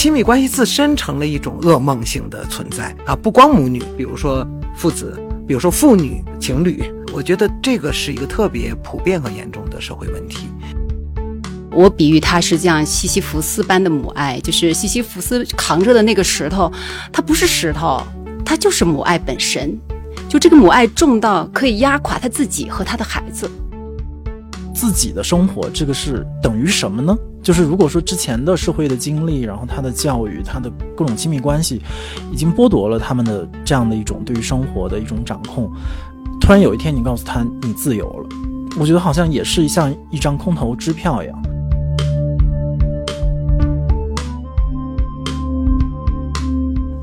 亲密关系自身成了一种噩梦性的存在啊！不光母女，比如说父子，比如说父女情侣，我觉得这个是一个特别普遍和严重的社会问题。我比喻它是这样西西弗斯般的母爱，就是西西弗斯扛着的那个石头，它不是石头，它就是母爱本身。就这个母爱重到可以压垮他自己和他的孩子。自己的生活，这个是等于什么呢？就是如果说之前的社会的经历，然后他的教育，他的各种亲密关系，已经剥夺了他们的这样的一种对于生活的一种掌控。突然有一天你告诉他你自由了，我觉得好像也是像一张空头支票一样。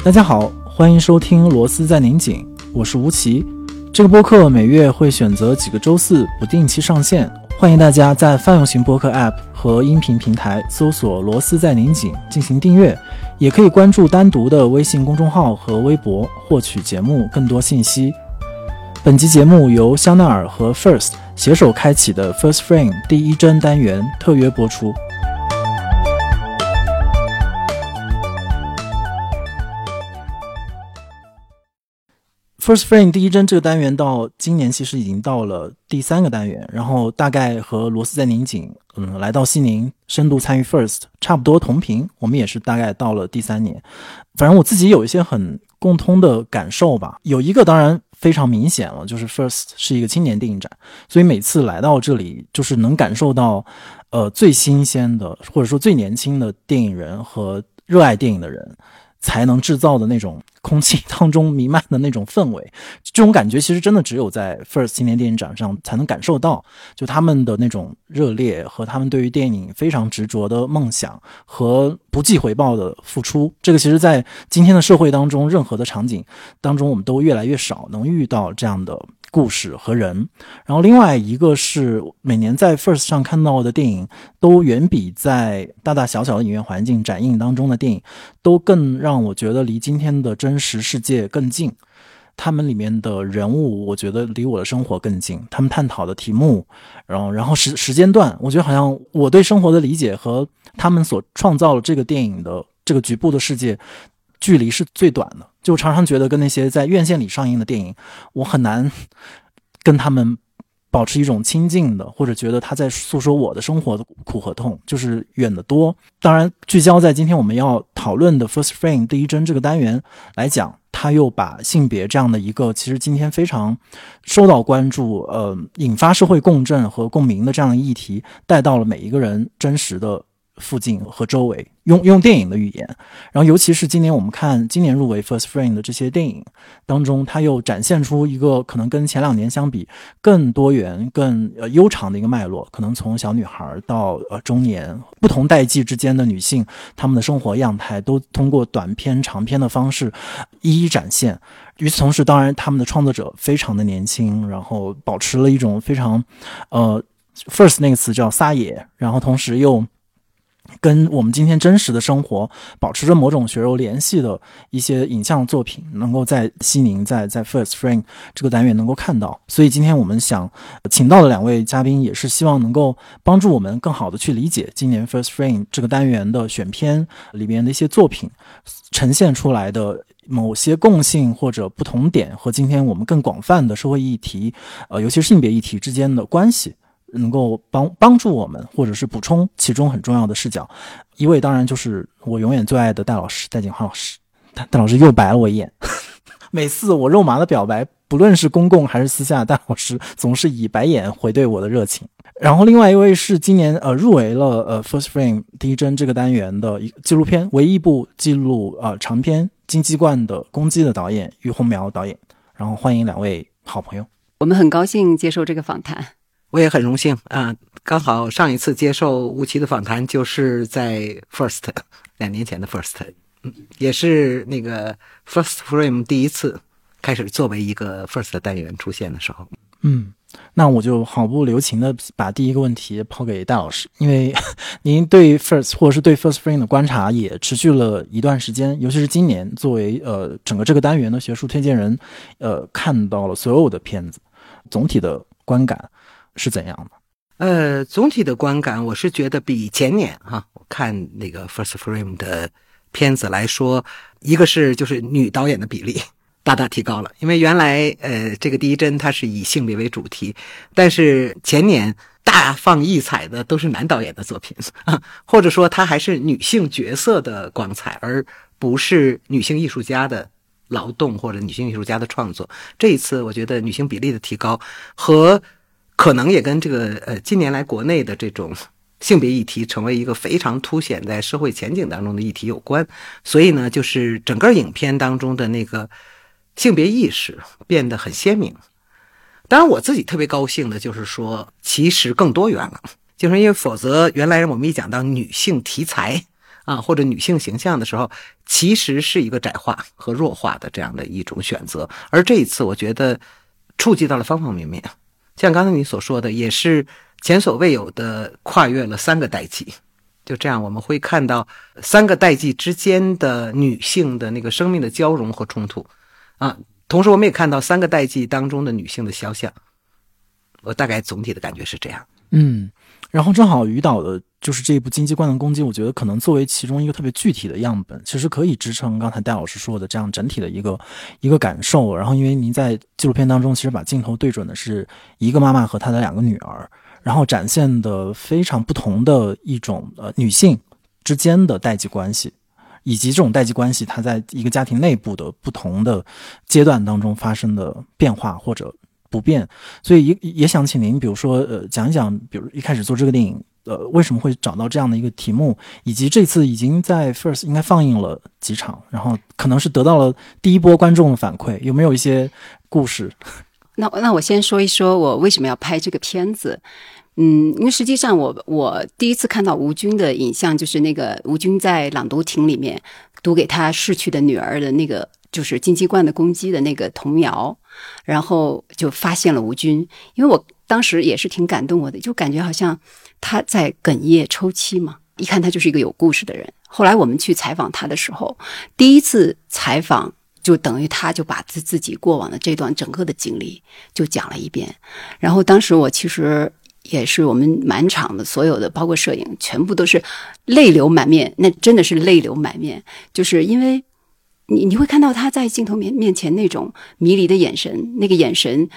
大家好，欢迎收听《螺丝在拧紧》，我是吴奇。这个播客每月会选择几个周四不定期上线。欢迎大家在泛用型播客 App 和音频平台搜索“螺丝在拧紧”进行订阅，也可以关注单独的微信公众号和微博获取节目更多信息。本集节目由香奈儿和 First 携手开启的 First Frame 第一帧单元特约播出。First Frame 第一帧这个单元到今年其实已经到了第三个单元，然后大概和罗斯在拧紧，嗯，来到西宁深度参与 First 差不多同频，我们也是大概到了第三年。反正我自己有一些很共通的感受吧，有一个当然非常明显了，就是 First 是一个青年电影展，所以每次来到这里，就是能感受到，呃，最新鲜的或者说最年轻的电影人和热爱电影的人。才能制造的那种空气当中弥漫的那种氛围，这种感觉其实真的只有在 First 青年电影展上才能感受到。就他们的那种热烈和他们对于电影非常执着的梦想和不计回报的付出，这个其实在今天的社会当中，任何的场景当中，我们都越来越少能遇到这样的。故事和人，然后另外一个是每年在 First 上看到的电影，都远比在大大小小的影院环境展映当中的电影，都更让我觉得离今天的真实世界更近。他们里面的人物，我觉得离我的生活更近。他们探讨的题目，然后然后时时间段，我觉得好像我对生活的理解和他们所创造了这个电影的这个局部的世界。距离是最短的，就常常觉得跟那些在院线里上映的电影，我很难跟他们保持一种亲近的，或者觉得他在诉说我的生活的苦和痛，就是远得多。当然，聚焦在今天我们要讨论的 First Frame 第一帧这个单元来讲，他又把性别这样的一个其实今天非常受到关注、呃，引发社会共振和共鸣的这样的议题，带到了每一个人真实的。附近和周围，用用电影的语言，然后尤其是今年我们看今年入围 First Frame 的这些电影当中，它又展现出一个可能跟前两年相比更多元、更呃悠长的一个脉络。可能从小女孩到呃中年，不同代际之间的女性，她们的生活样态都通过短片、长片的方式一一展现。与此同时，当然他们的创作者非常的年轻，然后保持了一种非常呃 First 那个词叫撒野，然后同时又。跟我们今天真实的生活保持着某种血肉联系的一些影像作品，能够在西宁在在 First Frame 这个单元能够看到。所以今天我们想请到的两位嘉宾，也是希望能够帮助我们更好的去理解今年 First Frame 这个单元的选片里面的一些作品呈现出来的某些共性或者不同点，和今天我们更广泛的社会议题，呃，尤其是性别议题之间的关系。能够帮帮助我们，或者是补充其中很重要的视角。一位当然就是我永远最爱的戴老师，戴景华老师。戴戴老师又白了我一眼。每次我肉麻的表白，不论是公共还是私下，戴老师总是以白眼回对我的热情。然后另外一位是今年呃入围了呃 First Frame 第一帧这个单元的一纪录片，唯一一部记录呃长篇金鸡冠的攻击的导演于洪苗导演。然后欢迎两位好朋友，我们很高兴接受这个访谈。我也很荣幸啊！刚好上一次接受吴奇的访谈，就是在 First 两年前的 First，嗯，也是那个 First Frame 第一次开始作为一个 First 单元出现的时候。嗯，那我就毫不留情的把第一个问题抛给戴老师，因为 您对 First 或者是对 First Frame 的观察也持续了一段时间，尤其是今年作为呃整个这个单元的学术推荐人，呃，看到了所有的片子，总体的观感。是怎样的？呃，总体的观感，我是觉得比前年哈，我看那个 First Frame 的片子来说，一个是就是女导演的比例 大大提高了，因为原来呃这个第一帧它是以性别为主题，但是前年大放异彩的都是男导演的作品啊，或者说它还是女性角色的光彩，而不是女性艺术家的劳动或者女性艺术家的创作。这一次我觉得女性比例的提高和可能也跟这个呃近年来国内的这种。性别议题成为一个非常凸显在社会前景当中的议题有关，所以呢，就是整个影片当中的那个性别意识变得很鲜明。当然，我自己特别高兴的就是说，其实更多元了，就是因为否则原来我们一讲到女性题材啊或者女性形象的时候，其实是一个窄化和弱化的这样的一种选择。而这一次，我觉得触及到了方方面面，像刚才你所说的，也是。前所未有的跨越了三个代际，就这样我们会看到三个代际之间的女性的那个生命的交融和冲突，啊，同时我们也看到三个代际当中的女性的肖像。我大概总体的感觉是这样。嗯，然后正好于导的就是这部《荆棘冠的攻击》，我觉得可能作为其中一个特别具体的样本，其实可以支撑刚才戴老师说的这样整体的一个 一个感受。然后，因为您在纪录片当中其实把镜头对准的是一个妈妈和她的两个女儿。然后展现的非常不同的一种呃女性之间的代际关系，以及这种代际关系它在一个家庭内部的不同的阶段当中发生的变化或者不变。所以也也想请您，比如说呃讲一讲，比如一开始做这个电影，呃为什么会找到这样的一个题目，以及这次已经在 First 应该放映了几场，然后可能是得到了第一波观众的反馈，有没有一些故事？那那我先说一说我为什么要拍这个片子。嗯，因为实际上我我第一次看到吴军的影像，就是那个吴军在朗读亭里面读给他逝去的女儿的那个，就是金鸡冠的公鸡的那个童谣，然后就发现了吴军。因为我当时也是挺感动我的，就感觉好像他在哽咽抽泣嘛，一看他就是一个有故事的人。后来我们去采访他的时候，第一次采访就等于他就把自自己过往的这段整个的经历就讲了一遍，然后当时我其实。也是我们满场的所有的，包括摄影，全部都是泪流满面。那真的是泪流满面，就是因为你你会看到他在镜头面面前那种迷离的眼神，那个眼神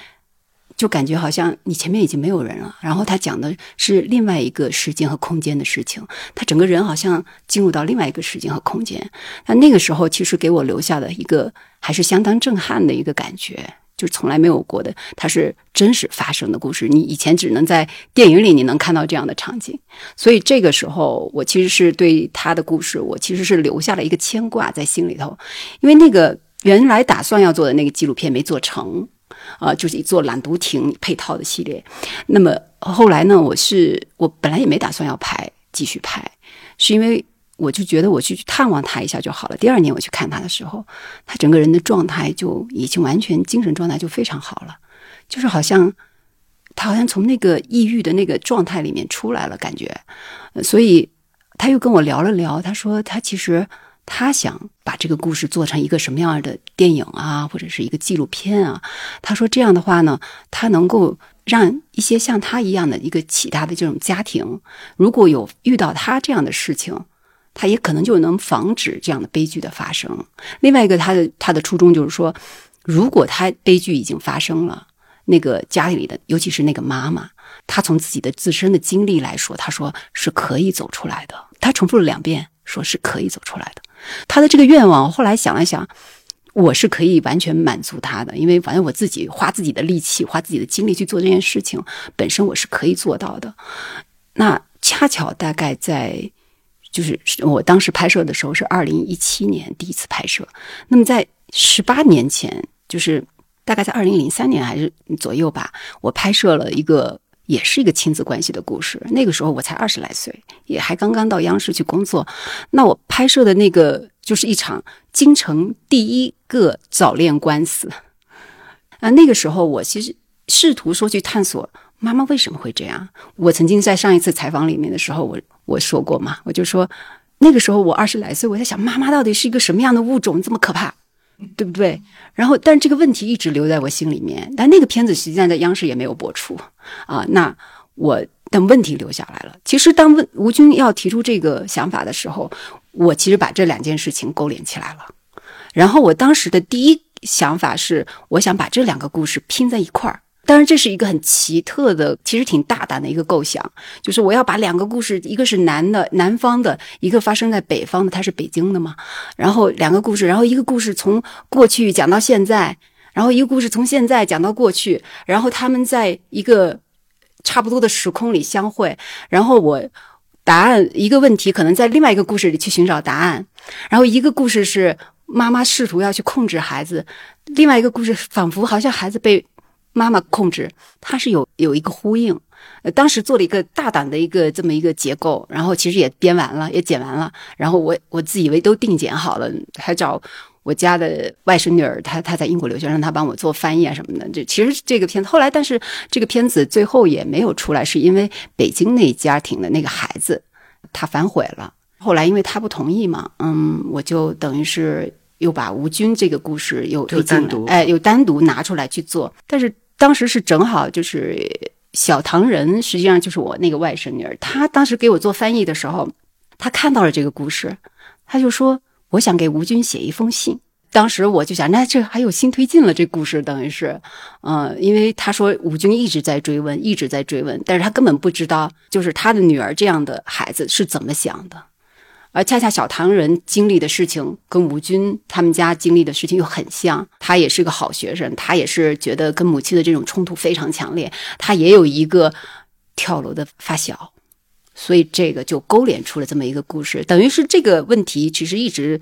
就感觉好像你前面已经没有人了。然后他讲的是另外一个时间和空间的事情，他整个人好像进入到另外一个时间和空间。那那个时候其实给我留下的一个还是相当震撼的一个感觉。就从来没有过的，它是真实发生的故事。你以前只能在电影里你能看到这样的场景，所以这个时候我其实是对他的故事，我其实是留下了一个牵挂在心里头。因为那个原来打算要做的那个纪录片没做成，啊，就是做懒读亭配套的系列。那么后来呢，我是我本来也没打算要拍，继续拍，是因为。我就觉得我去探望他一下就好了。第二年我去看他的时候，他整个人的状态就已经完全精神状态就非常好了，就是好像他好像从那个抑郁的那个状态里面出来了，感觉。所以他又跟我聊了聊，他说他其实他想把这个故事做成一个什么样的电影啊，或者是一个纪录片啊。他说这样的话呢，他能够让一些像他一样的一个其他的这种家庭，如果有遇到他这样的事情。他也可能就能防止这样的悲剧的发生。另外一个，他的他的初衷就是说，如果他悲剧已经发生了，那个家里的，尤其是那个妈妈，她从自己的自身的经历来说，他说是可以走出来的。他重复了两遍，说是可以走出来的。他的这个愿望，后来想了想，我是可以完全满足他的，因为反正我自己花自己的力气，花自己的精力去做这件事情，本身我是可以做到的。那恰巧大概在。就是我当时拍摄的时候是二零一七年第一次拍摄，那么在十八年前，就是大概在二零零三年还是左右吧，我拍摄了一个也是一个亲子关系的故事。那个时候我才二十来岁，也还刚刚到央视去工作。那我拍摄的那个就是一场京城第一个早恋官司啊。那个时候我其实试图说去探索妈妈为什么会这样。我曾经在上一次采访里面的时候，我。我说过嘛，我就说，那个时候我二十来岁，我在想妈妈到底是一个什么样的物种，这么可怕，对不对？然后，但这个问题一直留在我心里面。但那个片子实际上在央视也没有播出啊。那我的问题留下来了。其实当问吴军要提出这个想法的时候，我其实把这两件事情勾连起来了。然后我当时的第一想法是，我想把这两个故事拼在一块儿。当然，这是一个很奇特的，其实挺大胆的一个构想，就是我要把两个故事，一个是南的南方的，一个发生在北方的，它是北京的嘛。然后两个故事，然后一个故事从过去讲到现在，然后一个故事从现在讲到过去，然后他们在一个差不多的时空里相会，然后我答案一个问题可能在另外一个故事里去寻找答案，然后一个故事是妈妈试图要去控制孩子，另外一个故事仿佛好像孩子被。妈妈控制，它是有有一个呼应。呃，当时做了一个大胆的一个这么一个结构，然后其实也编完了，也剪完了。然后我我自以为都定剪好了，还找我家的外甥女儿，她她在英国留学，让她帮我做翻译啊什么的。这其实这个片子后来，但是这个片子最后也没有出来，是因为北京那家庭的那个孩子他反悔了。后来因为他不同意嘛，嗯，我就等于是。又把吴军这个故事又又单独哎，又单独拿出来去做。但是当时是正好就是小唐人，实际上就是我那个外甥女儿。她当时给我做翻译的时候，她看到了这个故事，她就说：“我想给吴军写一封信。”当时我就想，那这还有新推进了。这故事等于是，嗯，因为他说吴军一直在追问，一直在追问，但是他根本不知道，就是他的女儿这样的孩子是怎么想的。而恰恰小唐人经历的事情跟吴军他们家经历的事情又很像，他也是个好学生，他也是觉得跟母亲的这种冲突非常强烈，他也有一个跳楼的发小，所以这个就勾连出了这么一个故事，等于是这个问题其实一直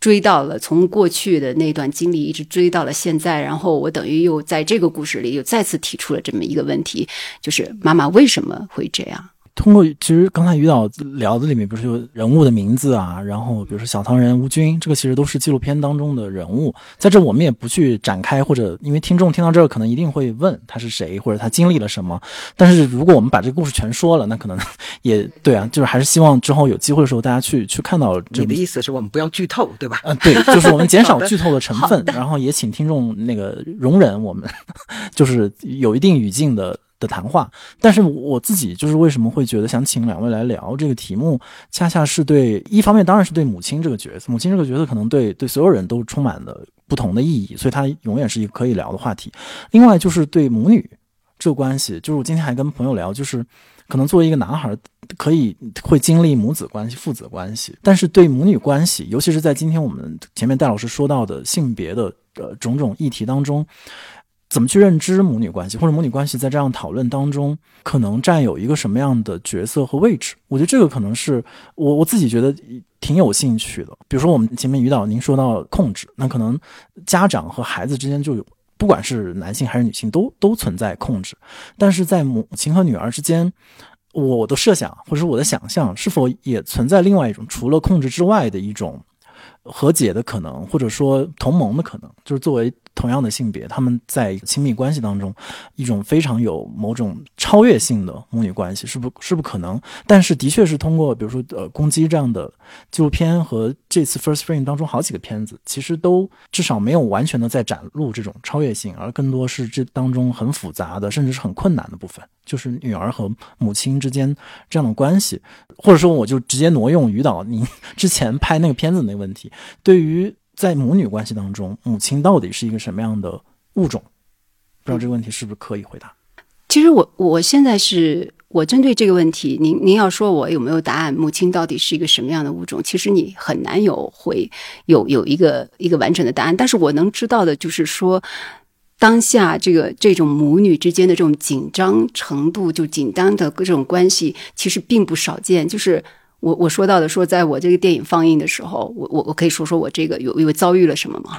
追到了从过去的那段经历一直追到了现在，然后我等于又在这个故事里又再次提出了这么一个问题，就是妈妈为什么会这样？通过其实刚才于导聊的里面，不是有人物的名字啊，然后比如说小唐人吴军，这个其实都是纪录片当中的人物，在这我们也不去展开，或者因为听众听到这儿可能一定会问他是谁，或者他经历了什么。但是如果我们把这个故事全说了，那可能也对啊，就是还是希望之后有机会的时候大家去去看到。你的意思是我们不要剧透，对吧？嗯，对，就是我们减少 剧透的成分，然后也请听众那个容忍我们，就是有一定语境的。的谈话，但是我自己就是为什么会觉得想请两位来聊这个题目，恰恰是对一方面当然是对母亲这个角色，母亲这个角色可能对对所有人都充满了不同的意义，所以它永远是一个可以聊的话题。另外就是对母女这个关系，就是我今天还跟朋友聊，就是可能作为一个男孩，可以会经历母子关系、父子关系，但是对母女关系，尤其是在今天我们前面戴老师说到的性别的呃种种议题当中。怎么去认知母女关系，或者母女关系在这样讨论当中可能占有一个什么样的角色和位置？我觉得这个可能是我我自己觉得挺有兴趣的。比如说，我们前面于导您说到控制，那可能家长和孩子之间就有，不管是男性还是女性，都都存在控制。但是在母亲和女儿之间，我的设想或者我的想象，是否也存在另外一种除了控制之外的一种和解的可能，或者说同盟的可能？就是作为。同样的性别，他们在亲密关系当中，一种非常有某种超越性的母女关系，是不是不可能？但是的确是通过，比如说呃，攻击这样的纪录片和这次 First Frame 当中好几个片子，其实都至少没有完全的在展露这种超越性，而更多是这当中很复杂的，甚至是很困难的部分，就是女儿和母亲之间这样的关系，或者说我就直接挪用于导您 之前拍那个片子那个问题，对于。在母女关系当中，母亲到底是一个什么样的物种？不知道这个问题是不是可以回答？其实我我现在是我针对这个问题，您您要说我有没有答案？母亲到底是一个什么样的物种？其实你很难有会有有一个一个完整的答案。但是我能知道的就是说，当下这个这种母女之间的这种紧张程度，就紧张的各种关系，其实并不少见。就是。我我说到的说，在我这个电影放映的时候，我我我可以说说我这个有有遭遇了什么吗？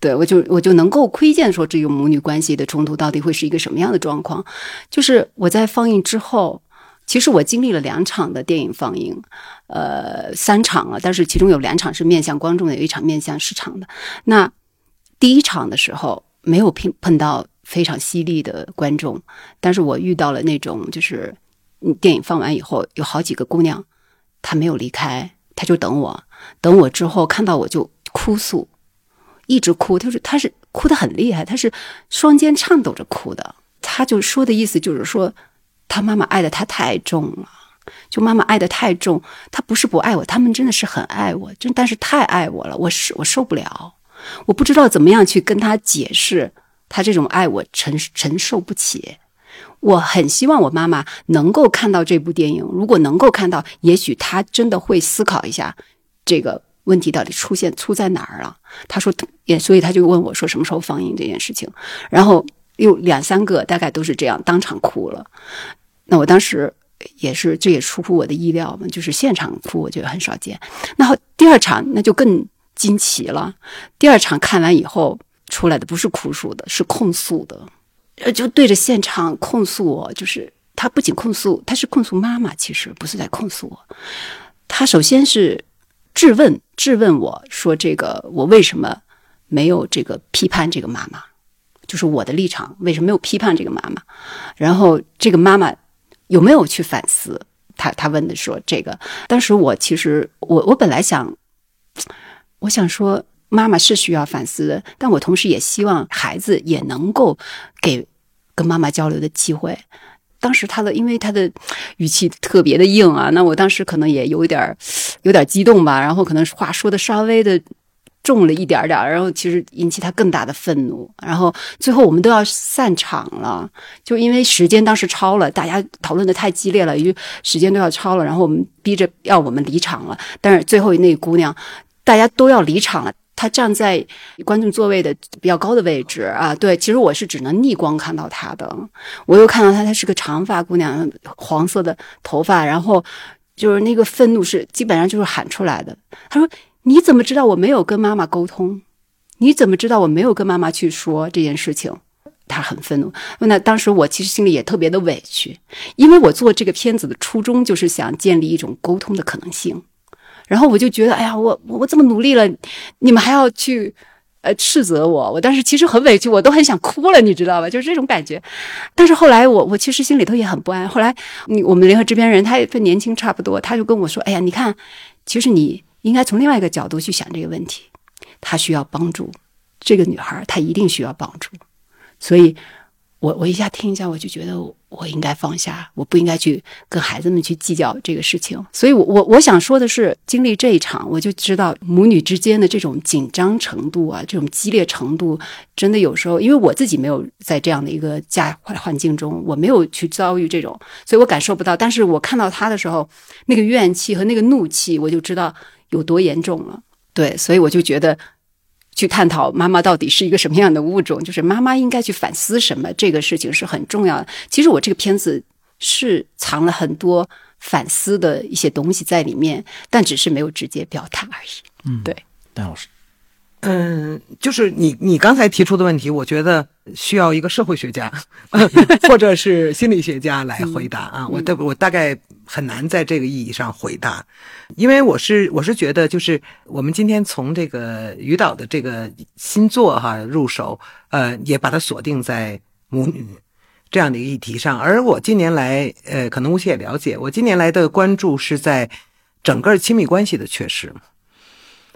对我就我就能够窥见说这种母女关系的冲突到底会是一个什么样的状况。就是我在放映之后，其实我经历了两场的电影放映，呃，三场了，但是其中有两场是面向观众的，有一场面向市场的。那第一场的时候没有碰碰到非常犀利的观众，但是我遇到了那种就是电影放完以后有好几个姑娘。她没有离开，她就等我。等我之后看到我就哭诉，一直哭。她说她是哭得很厉害，她是双肩颤抖着哭的。她就说的意思就是说，他妈妈爱的他太重了，就妈妈爱的太重，她不是不爱我，他们真的是很爱我，真但是太爱我了，我是我受不了，我不知道怎么样去跟他解释，他这种爱我承承受不起。我很希望我妈妈能够看到这部电影，如果能够看到，也许她真的会思考一下这个问题到底出现出在哪儿了。她说也，所以她就问我说什么时候放映这件事情，然后有两三个大概都是这样，当场哭了。那我当时也是，这也出乎我的意料嘛，就是现场哭，我觉得很少见。那第二场那就更惊奇了，第二场看完以后出来的不是哭诉的，是控诉的。呃，就对着现场控诉我，就是他不仅控诉，他是控诉妈妈，其实不是在控诉我。他首先是质问，质问我说：“这个我为什么没有这个批判这个妈妈？就是我的立场为什么没有批判这个妈妈？然后这个妈妈有没有去反思？他他问的说这个。当时我其实我我本来想，我想说。”妈妈是需要反思的，但我同时也希望孩子也能够给跟妈妈交流的机会。当时他的因为他的语气特别的硬啊，那我当时可能也有一点有点激动吧，然后可能话说的稍微的重了一点点儿，然后其实引起他更大的愤怒。然后最后我们都要散场了，就因为时间当时超了，大家讨论的太激烈了，因为时间都要超了，然后我们逼着要我们离场了。但是最后那姑娘，大家都要离场了。他站在观众座位的比较高的位置啊，对，其实我是只能逆光看到他的。我又看到她，她是个长发姑娘，黄色的头发，然后就是那个愤怒是基本上就是喊出来的。他说：“你怎么知道我没有跟妈妈沟通？你怎么知道我没有跟妈妈去说这件事情？”他很愤怒。那当时我其实心里也特别的委屈，因为我做这个片子的初衷就是想建立一种沟通的可能性。然后我就觉得，哎呀，我我这么努力了，你们还要去，呃，斥责我。我当时其实很委屈，我都很想哭了，你知道吧？就是这种感觉。但是后来，我我其实心里头也很不安。后来，我们联合制片人他也跟年轻差不多，他就跟我说：“哎呀，你看，其实你应该从另外一个角度去想这个问题。他需要帮助，这个女孩她一定需要帮助。所以，我我一下听一下，我就觉得。”我应该放下，我不应该去跟孩子们去计较这个事情。所以，我我我想说的是，经历这一场，我就知道母女之间的这种紧张程度啊，这种激烈程度，真的有时候，因为我自己没有在这样的一个家环境中，我没有去遭遇这种，所以我感受不到。但是我看到他的时候，那个怨气和那个怒气，我就知道有多严重了。对，所以我就觉得。去探讨妈妈到底是一个什么样的物种，就是妈妈应该去反思什么，这个事情是很重要的。其实我这个片子是藏了很多反思的一些东西在里面，但只是没有直接表达而已。嗯，对，戴老师。嗯，就是你你刚才提出的问题，我觉得需要一个社会学家 或者是心理学家来回答啊。我大我大概很难在这个意义上回答，因为我是我是觉得，就是我们今天从这个于导的这个新作哈入手，呃，也把它锁定在母女这样的一个议题上。而我近年来，呃，可能吴奇也了解，我近年来的关注是在整个亲密关系的缺失。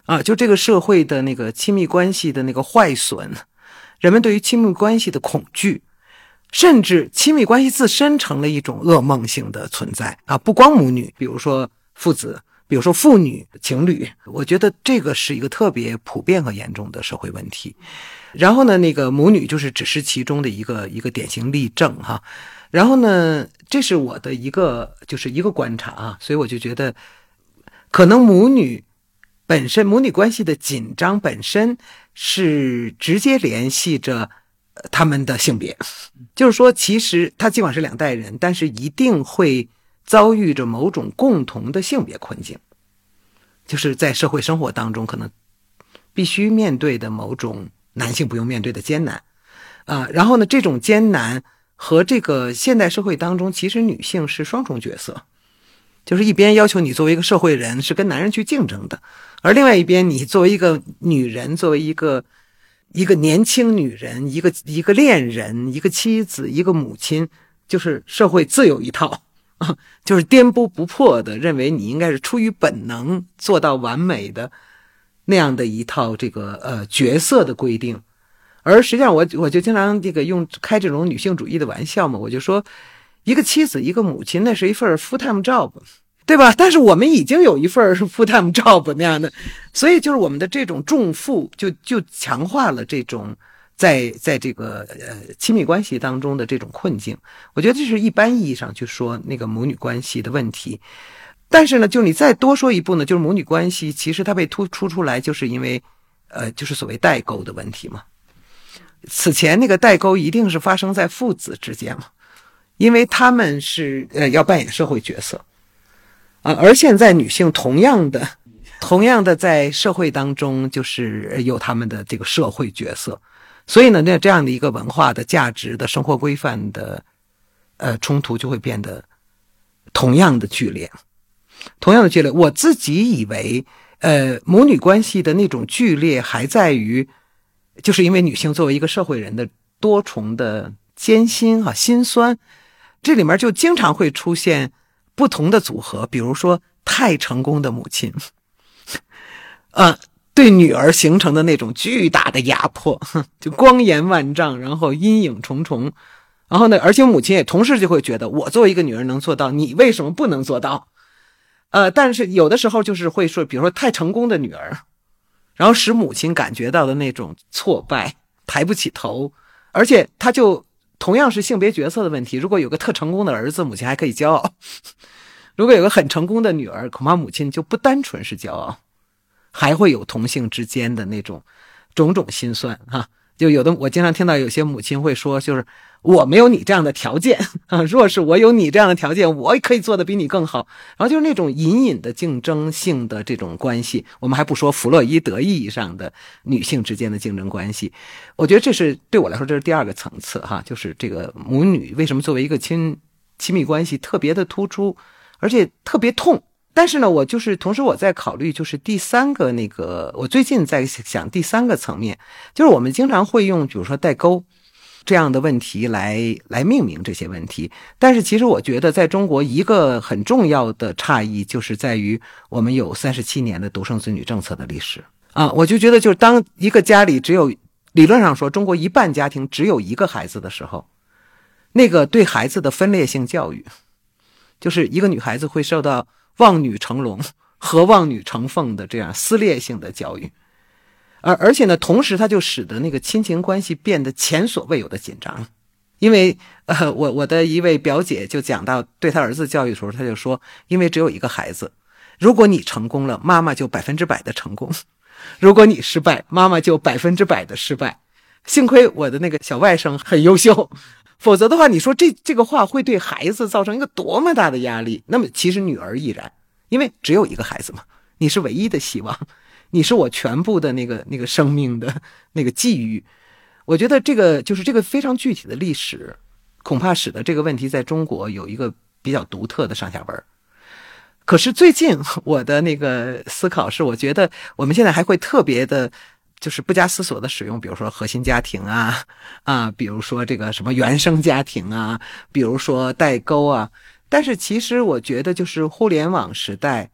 啊，就这个社会的那个亲密关系的那个坏损，人们对于亲密关系的恐惧，甚至亲密关系自身成了一种噩梦性的存在啊！不光母女，比如说父子，比如说父女情侣，我觉得这个是一个特别普遍和严重的社会问题。然后呢，那个母女就是只是其中的一个一个典型例证哈。然后呢，这是我的一个就是一个观察啊，所以我就觉得，可能母女。本身母女关系的紧张本身是直接联系着他们的性别，就是说，其实他尽管是两代人，但是一定会遭遇着某种共同的性别困境，就是在社会生活当中可能必须面对的某种男性不用面对的艰难啊。然后呢，这种艰难和这个现代社会当中，其实女性是双重角色。就是一边要求你作为一个社会人是跟男人去竞争的，而另外一边你作为一个女人，作为一个一个年轻女人，一个一个恋人，一个妻子，一个母亲，就是社会自有一套啊，就是颠扑不破的认为你应该是出于本能做到完美的那样的一套这个呃角色的规定，而实际上我我就经常这个用开这种女性主义的玩笑嘛，我就说。一个妻子，一个母亲，那是一份 full time job，对吧？但是我们已经有一份 full time job 那样的，所以就是我们的这种重负，就就强化了这种在在这个呃亲密关系当中的这种困境。我觉得这是一般意义上去说那个母女关系的问题。但是呢，就你再多说一步呢，就是母女关系其实它被突出出来，就是因为呃，就是所谓代沟的问题嘛。此前那个代沟一定是发生在父子之间嘛，因为他们是呃要扮演社会角色啊，而现在女性同样的同样的在社会当中就是有他们的这个社会角色，所以呢，那这样的一个文化的价值的生活规范的呃冲突就会变得同样的剧烈，同样的剧烈。我自己以为呃母女关系的那种剧烈还在于。就是因为女性作为一个社会人的多重的艰辛啊、心酸，这里面就经常会出现不同的组合，比如说太成功的母亲，啊，对女儿形成的那种巨大的压迫，就光颜万丈，然后阴影重重，然后呢，而且母亲也同时就会觉得，我作为一个女人能做到，你为什么不能做到？呃，但是有的时候就是会说，比如说太成功的女儿。然后使母亲感觉到的那种挫败，抬不起头，而且他就同样是性别角色的问题。如果有个特成功的儿子，母亲还可以骄傲；如果有个很成功的女儿，恐怕母亲就不单纯是骄傲，还会有同性之间的那种种种心酸哈。就有的我经常听到有些母亲会说，就是。我没有你这样的条件 啊！若是我有你这样的条件，我可以做的比你更好。然后就是那种隐隐的竞争性的这种关系，我们还不说弗洛伊德意义上的女性之间的竞争关系。我觉得这是对我来说，这是第二个层次哈，就是这个母女为什么作为一个亲亲密关系特别的突出，而且特别痛。但是呢，我就是同时我在考虑，就是第三个那个，我最近在想第三个层面，就是我们经常会用，比如说代沟。这样的问题来来命名这些问题，但是其实我觉得，在中国一个很重要的差异就是在于我们有三十七年的独生子女政策的历史啊，我就觉得，就是当一个家里只有理论上说中国一半家庭只有一个孩子的时候，那个对孩子的分裂性教育，就是一个女孩子会受到望女成龙 和望女成凤的这样撕裂性的教育。而而且呢，同时它就使得那个亲情关系变得前所未有的紧张，因为呃，我我的一位表姐就讲到对她儿子教育的时候，她就说，因为只有一个孩子，如果你成功了，妈妈就百分之百的成功；如果你失败，妈妈就百分之百的失败。幸亏我的那个小外甥很优秀，否则的话，你说这这个话会对孩子造成一个多么大的压力？那么其实女儿亦然，因为只有一个孩子嘛，你是唯一的希望。你是我全部的那个那个生命的那个际遇，我觉得这个就是这个非常具体的历史，恐怕使得这个问题在中国有一个比较独特的上下文。可是最近我的那个思考是，我觉得我们现在还会特别的，就是不加思索的使用，比如说核心家庭啊啊，比如说这个什么原生家庭啊，比如说代沟啊。但是其实我觉得，就是互联网时代。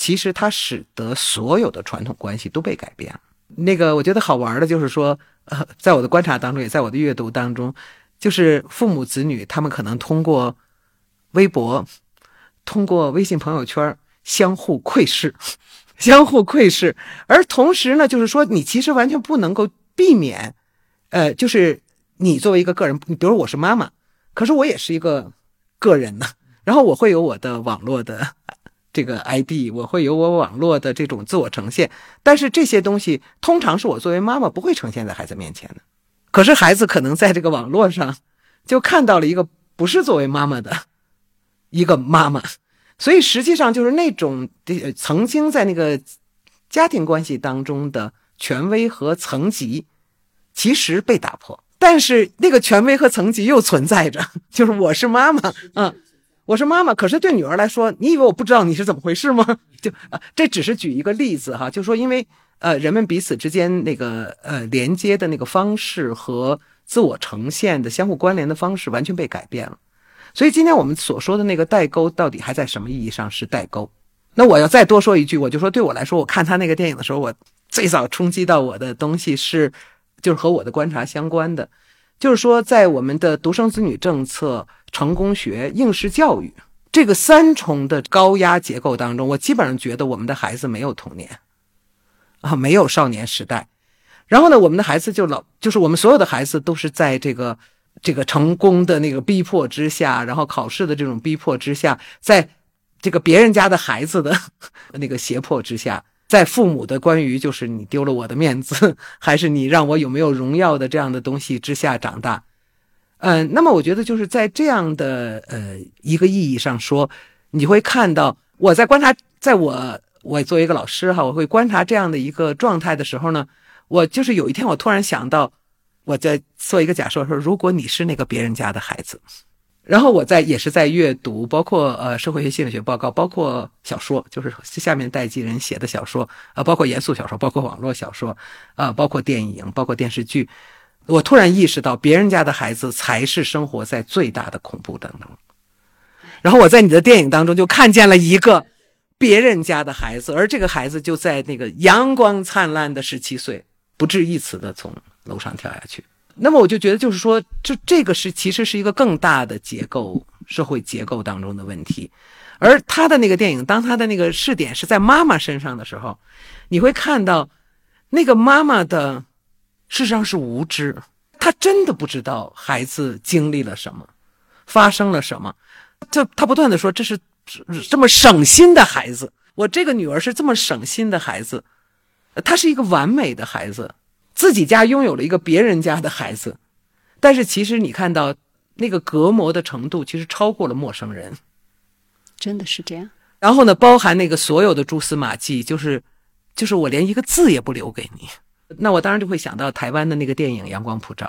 其实它使得所有的传统关系都被改变了。那个我觉得好玩的就是说，呃，在我的观察当中，也在我的阅读当中，就是父母子女他们可能通过微博、通过微信朋友圈相互窥视，相互窥视。而同时呢，就是说你其实完全不能够避免，呃，就是你作为一个个人，比如我是妈妈，可是我也是一个个人呢，然后我会有我的网络的。这个 ID 我会有我网络的这种自我呈现，但是这些东西通常是我作为妈妈不会呈现在孩子面前的。可是孩子可能在这个网络上就看到了一个不是作为妈妈的一个妈妈，所以实际上就是那种曾经在那个家庭关系当中的权威和层级其实被打破，但是那个权威和层级又存在着，就是我是妈妈，嗯。我是妈妈，可是对女儿来说，你以为我不知道你是怎么回事吗？就啊，这只是举一个例子哈，就说因为呃，人们彼此之间那个呃连接的那个方式和自我呈现的相互关联的方式完全被改变了，所以今天我们所说的那个代沟到底还在什么意义上是代沟？那我要再多说一句，我就说对我来说，我看他那个电影的时候，我最早冲击到我的东西是，就是和我的观察相关的。就是说，在我们的独生子女政策成功学、应试教育这个三重的高压结构当中，我基本上觉得我们的孩子没有童年，啊，没有少年时代。然后呢，我们的孩子就老，就是我们所有的孩子都是在这个这个成功的那个逼迫之下，然后考试的这种逼迫之下，在这个别人家的孩子的 那个胁迫之下，在父母的关于就是你丢了我的面子，还是你让我有没有荣耀的这样的东西之下长大。嗯，那么我觉得就是在这样的呃一个意义上说，你会看到我在观察，在我我作为一个老师哈，我会观察这样的一个状态的时候呢。我就是有一天，我突然想到，我在做一个假设，说如果你是那个别人家的孩子，然后我在也是在阅读，包括呃社会学心理学报告，包括小说，就是下面代际人写的小说，呃，包括严肃小说，包括网络小说，啊，包括电影，包括电视剧，我突然意识到，别人家的孩子才是生活在最大的恐怖当中。然后我在你的电影当中就看见了一个。别人家的孩子，而这个孩子就在那个阳光灿烂的十七岁，不置一词的从楼上跳下去。那么我就觉得，就是说，这这个是其实是一个更大的结构、社会结构当中的问题。而他的那个电影，当他的那个试点是在妈妈身上的时候，你会看到那个妈妈的事实上是无知，她真的不知道孩子经历了什么，发生了什么。就她不断的说，这是。这么省心的孩子，我这个女儿是这么省心的孩子，她是一个完美的孩子，自己家拥有了一个别人家的孩子，但是其实你看到那个隔膜的程度，其实超过了陌生人，真的是这样。然后呢，包含那个所有的蛛丝马迹，就是就是我连一个字也不留给你，那我当然就会想到台湾的那个电影《阳光普照》。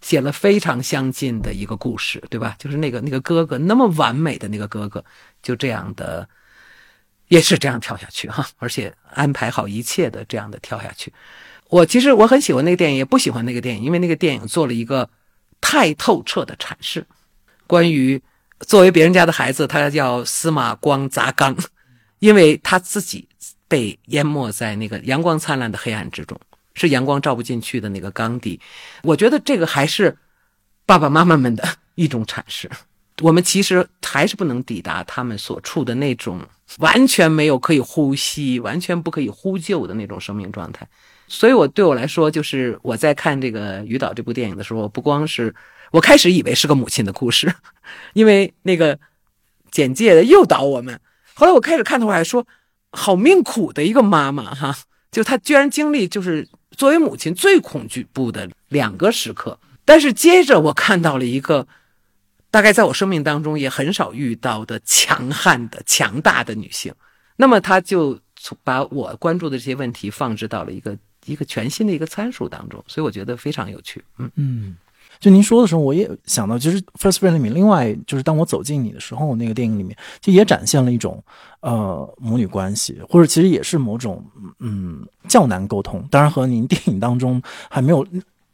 写了非常相近的一个故事，对吧？就是那个那个哥哥那么完美的那个哥哥，就这样的，也是这样跳下去哈，而且安排好一切的这样的跳下去。我其实我很喜欢那个电影，也不喜欢那个电影，因为那个电影做了一个太透彻的阐释，关于作为别人家的孩子，他叫司马光砸缸，因为他自己被淹没在那个阳光灿烂的黑暗之中。是阳光照不进去的那个缸底，我觉得这个还是爸爸妈妈们的一种阐释。我们其实还是不能抵达他们所处的那种完全没有可以呼吸、完全不可以呼救的那种生命状态。所以，我对我来说，就是我在看这个《于导》这部电影的时候，不光是我开始以为是个母亲的故事，因为那个简介的诱导我们。后来我开始看的话，还说好命苦的一个妈妈哈，就她居然经历就是。作为母亲最恐惧不的两个时刻，但是接着我看到了一个，大概在我生命当中也很少遇到的强悍的、强大的女性。那么，她就把我关注的这些问题放置到了一个一个全新的一个参数当中，所以我觉得非常有趣。嗯嗯。就您说的时候，我也想到，其实《First Friend》里面，另外就是当我走进你的时候，那个电影里面就也展现了一种呃母女关系，或者其实也是某种嗯较难沟通。当然，和您电影当中还没有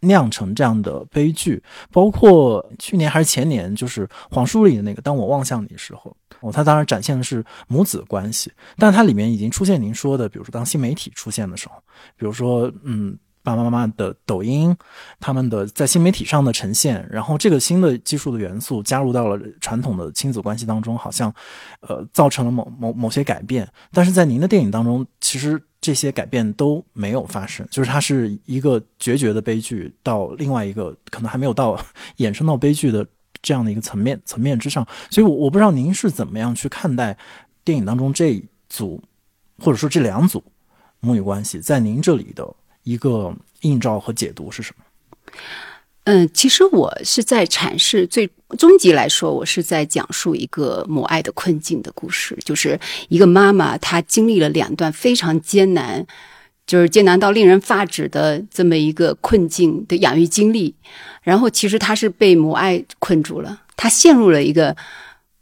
酿成这样的悲剧。包括去年还是前年，就是黄书里的那个《当我望向你的时候》，哦，它当然展现的是母子关系，但它里面已经出现您说的，比如说当新媒体出现的时候，比如说嗯。爸爸妈妈的抖音，他们的在新媒体上的呈现，然后这个新的技术的元素加入到了传统的亲子关系当中，好像，呃，造成了某某某些改变。但是在您的电影当中，其实这些改变都没有发生，就是它是一个决绝的悲剧，到另外一个可能还没有到 衍生到悲剧的这样的一个层面层面之上。所以，我我不知道您是怎么样去看待电影当中这一组，或者说这两组母女关系，在您这里的。一个映照和解读是什么？嗯，其实我是在阐释，最终极来说，我是在讲述一个母爱的困境的故事，就是一个妈妈她经历了两段非常艰难，就是艰难到令人发指的这么一个困境的养育经历，然后其实她是被母爱困住了，她陷入了一个，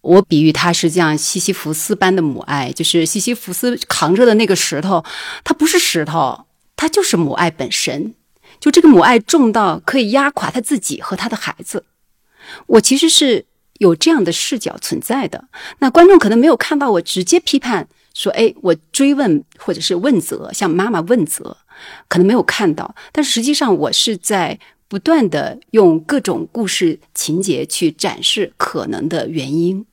我比喻她是这样西西弗斯般的母爱，就是西西弗斯扛着的那个石头，它不是石头。他就是母爱本身，就这个母爱重到可以压垮他自己和他的孩子。我其实是有这样的视角存在的。那观众可能没有看到我直接批判说，哎，我追问或者是问责，向妈妈问责，可能没有看到。但实际上，我是在不断的用各种故事情节去展示可能的原因，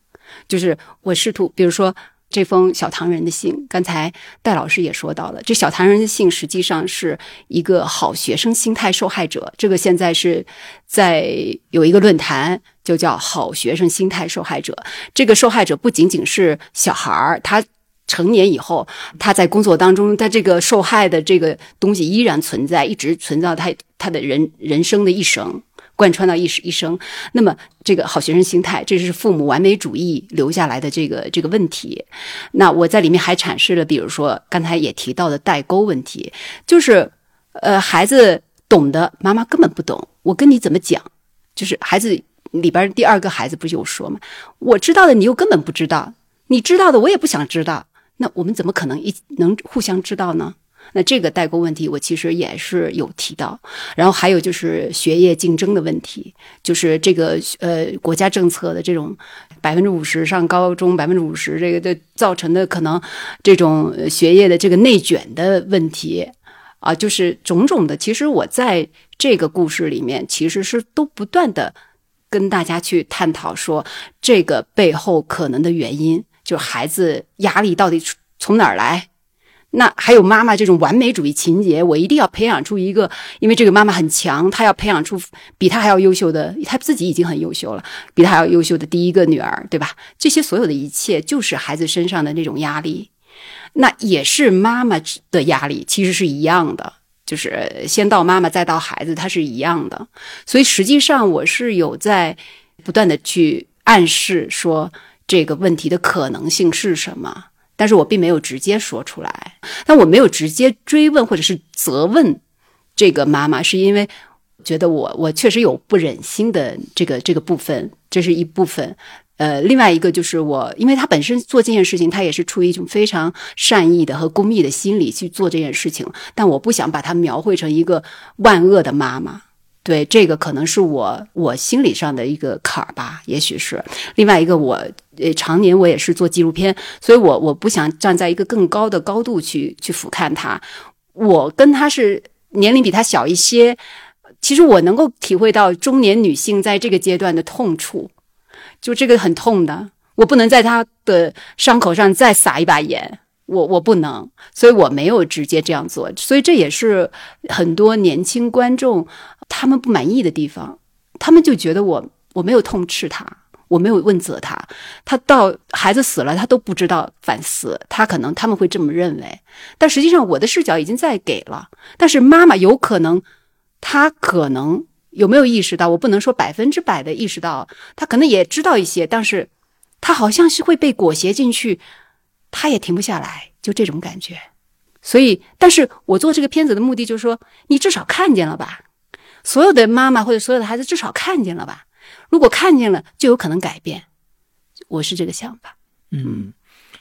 就是我试图，比如说这封小唐人的信，刚才戴老师也说到了，这小唐人的信实际上是一个好学生心态受害者，这个现在是在有一个论坛，就叫好学生心态受害者，这个受害者不仅仅是小孩儿，他。成年以后，他在工作当中，他这个受害的这个东西依然存在，一直存在他他的人人生的一生，贯穿到一一生。那么，这个好学生心态，这是父母完美主义留下来的这个这个问题。那我在里面还阐释了，比如说刚才也提到的代沟问题，就是呃，孩子懂的，妈妈根本不懂。我跟你怎么讲？就是孩子里边第二个孩子不就说嘛，我知道的你又根本不知道，你知道的我也不想知道。那我们怎么可能一能互相知道呢？那这个代沟问题，我其实也是有提到。然后还有就是学业竞争的问题，就是这个呃国家政策的这种百分之五十上高中，百分之五十这个的造成的可能这种学业的这个内卷的问题啊，就是种种的。其实我在这个故事里面，其实是都不断的跟大家去探讨说这个背后可能的原因。就孩子压力到底从哪儿来？那还有妈妈这种完美主义情节，我一定要培养出一个，因为这个妈妈很强，她要培养出比她还要优秀的，她自己已经很优秀了，比她还要优秀的第一个女儿，对吧？这些所有的一切，就是孩子身上的那种压力，那也是妈妈的压力，其实是一样的，就是先到妈妈，再到孩子，它是一样的。所以实际上，我是有在不断的去暗示说。这个问题的可能性是什么？但是我并没有直接说出来，但我没有直接追问或者是责问这个妈妈，是因为觉得我我确实有不忍心的这个这个部分，这是一部分。呃，另外一个就是我，因为他本身做这件事情，他也是出于一种非常善意的和公益的心理去做这件事情，但我不想把它描绘成一个万恶的妈妈。对，这个可能是我我心理上的一个坎儿吧，也许是另外一个我呃，常年我也是做纪录片，所以我我不想站在一个更高的高度去去俯瞰他。我跟他是年龄比他小一些，其实我能够体会到中年女性在这个阶段的痛处，就这个很痛的，我不能在他的伤口上再撒一把盐。我我不能，所以我没有直接这样做，所以这也是很多年轻观众他们不满意的地方，他们就觉得我我没有痛斥他，我没有问责他，他到孩子死了他都不知道反思，他可能他们会这么认为，但实际上我的视角已经在给了，但是妈妈有可能，他可能有没有意识到，我不能说百分之百的意识到，他可能也知道一些，但是他好像是会被裹挟进去。他也停不下来，就这种感觉。所以，但是我做这个片子的目的就是说，你至少看见了吧？所有的妈妈或者所有的孩子至少看见了吧？如果看见了，就有可能改变。我是这个想法。嗯。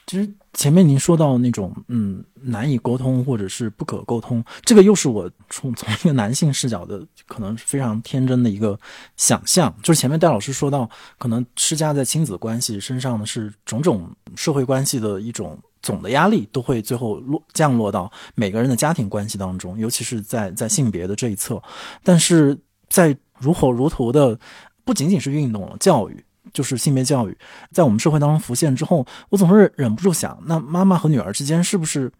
其实前面您说到那种嗯难以沟通或者是不可沟通，这个又是我从从一个男性视角的可能非常天真的一个想象。就是前面戴老师说到，可能施加在亲子关系身上的是种种社会关系的一种总的压力，都会最后落降落到每个人的家庭关系当中，尤其是在在性别的这一侧。但是在如火如荼的不仅仅是运动了教育。就是性别教育在我们社会当中浮现之后，我总是忍不住想，那妈妈和女儿之间是不是，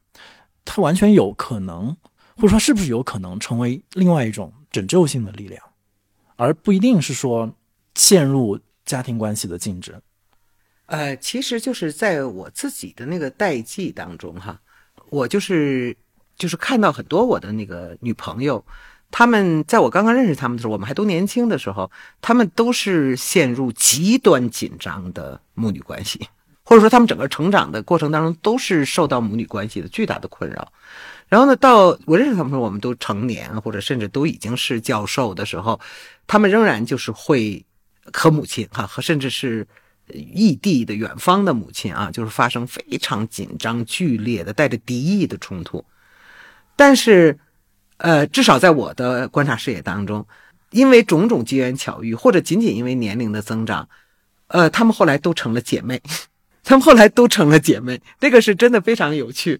她完全有可能，或者说是不是有可能成为另外一种拯救性的力量，而不一定是说陷入家庭关系的竞争。呃，其实就是在我自己的那个代际当中哈，我就是就是看到很多我的那个女朋友。他们在我刚刚认识他们的时候，我们还都年轻的时候，他们都是陷入极端紧张的母女关系，或者说他们整个成长的过程当中都是受到母女关系的巨大的困扰。然后呢，到我认识他们时候，我们都成年，或者甚至都已经是教授的时候，他们仍然就是会和母亲哈，和甚至是异地的远方的母亲啊，就是发生非常紧张、剧烈的、带着敌意的冲突，但是。呃，至少在我的观察视野当中，因为种种机缘巧遇，或者仅仅因为年龄的增长，呃，他们后来都成了姐妹，她们后来都成了姐妹，这个是真的非常有趣。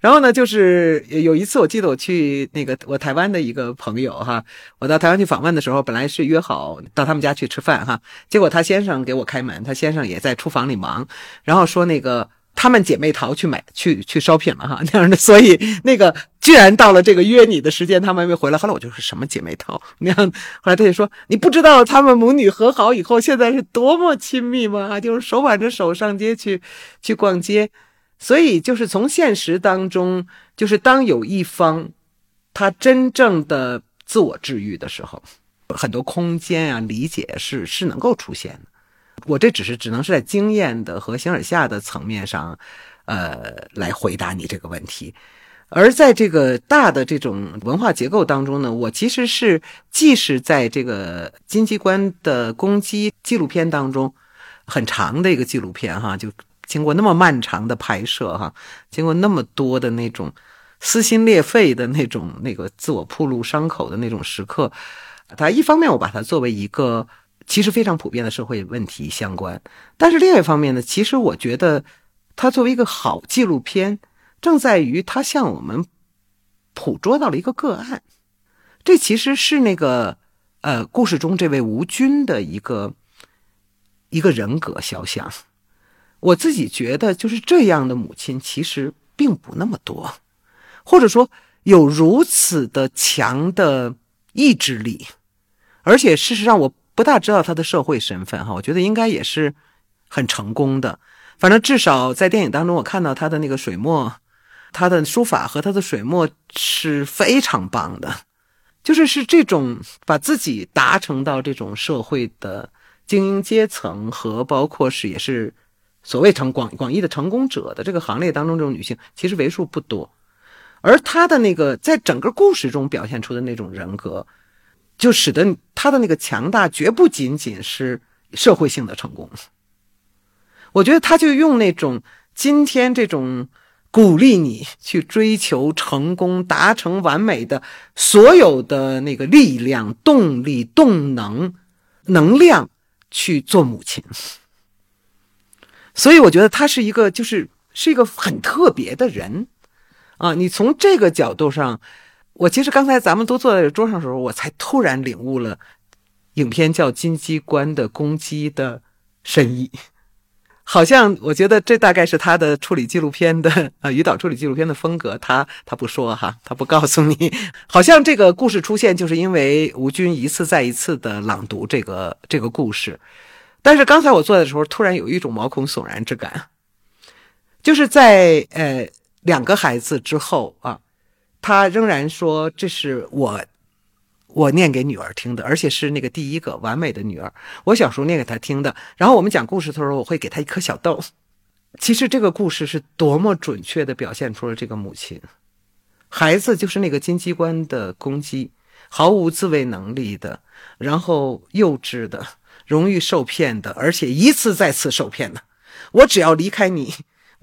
然后呢，就是有一次我记得我去那个我台湾的一个朋友哈，我到台湾去访问的时候，本来是约好到他们家去吃饭哈，结果他先生给我开门，他先生也在厨房里忙，然后说那个。她们姐妹淘去买去去 shopping 了哈，那样的，所以那个居然到了这个约你的时间，她们还没回来。后来我就说什么姐妹淘 那样，后来他就说你不知道她们母女和好以后现在是多么亲密吗？就是手挽着手上街去去逛街，所以就是从现实当中，就是当有一方他真正的自我治愈的时候，很多空间啊理解是是能够出现的。我这只是只能是在经验的和形而下的层面上，呃，来回答你这个问题。而在这个大的这种文化结构当中呢，我其实是既是在这个金鸡冠的攻击纪录片当中，很长的一个纪录片哈，就经过那么漫长的拍摄哈，经过那么多的那种撕心裂肺的那种那个自我暴露伤口的那种时刻，它一方面我把它作为一个。其实非常普遍的社会问题相关，但是另外一方面呢，其实我觉得它作为一个好纪录片，正在于它向我们捕捉到了一个个案。这其实是那个呃故事中这位吴军的一个一个人格肖像。我自己觉得，就是这样的母亲其实并不那么多，或者说有如此的强的意志力，而且事实上我。不大知道他的社会身份哈，我觉得应该也是很成功的。反正至少在电影当中，我看到他的那个水墨，他的书法和他的水墨是非常棒的。就是是这种把自己达成到这种社会的精英阶层和包括是也是所谓成广广义的成功者的这个行列当中，这种女性其实为数不多。而她的那个在整个故事中表现出的那种人格。就使得他的那个强大绝不仅仅是社会性的成功。我觉得他就用那种今天这种鼓励你去追求成功、达成完美的所有的那个力量、动力、动能、能量去做母亲。所以我觉得他是一个，就是是一个很特别的人啊！你从这个角度上。我其实刚才咱们都坐在桌上的时候，我才突然领悟了，影片叫《金鸡冠》的攻击的深意。好像我觉得这大概是他的处理纪录片的啊，于导处理纪录片的风格。他他不说哈，他不告诉你。好像这个故事出现，就是因为吴军一次再一次的朗读这个这个故事。但是刚才我坐的时候，突然有一种毛孔悚然之感，就是在呃两个孩子之后啊。他仍然说：“这是我，我念给女儿听的，而且是那个第一个完美的女儿。我小时候念给她听的。然后我们讲故事的时候，我会给她一颗小豆。其实这个故事是多么准确的表现出了这个母亲，孩子就是那个金鸡冠的公鸡，毫无自卫能力的，然后幼稚的，容易受骗的，而且一次再次受骗的。我只要离开你。”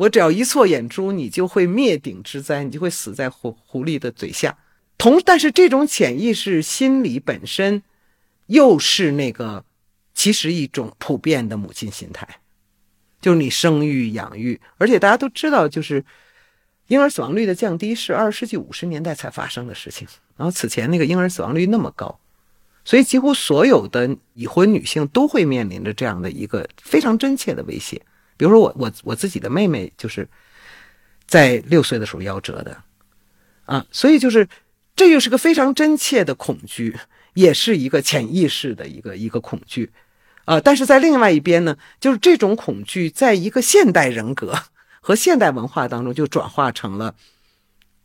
我只要一错眼珠，你就会灭顶之灾，你就会死在狐狐狸的嘴下。同，但是这种潜意识心理本身，又是那个，其实一种普遍的母亲心态，就是你生育养育，而且大家都知道，就是婴儿死亡率的降低是二十世纪五十年代才发生的事情。然后此前那个婴儿死亡率那么高，所以几乎所有的已婚女性都会面临着这样的一个非常真切的威胁。比如说我我我自己的妹妹就是在六岁的时候夭折的，啊，所以就是这又是个非常真切的恐惧，也是一个潜意识的一个一个恐惧，啊，但是在另外一边呢，就是这种恐惧在一个现代人格和现代文化当中就转化成了，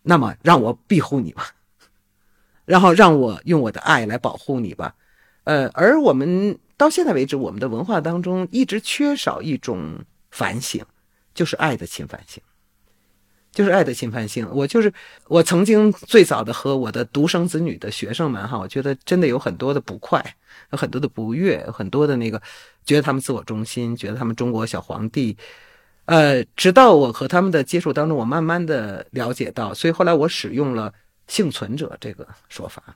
那么让我庇护你吧，然后让我用我的爱来保护你吧，呃，而我们到现在为止，我们的文化当中一直缺少一种。反省，就是爱的侵犯性，就是爱的侵犯性。我就是我曾经最早的和我的独生子女的学生们哈，我觉得真的有很多的不快，有很多的不悦，很多的那个觉得他们自我中心，觉得他们中国小皇帝。呃，直到我和他们的接触当中，我慢慢的了解到，所以后来我使用了幸存者这个说法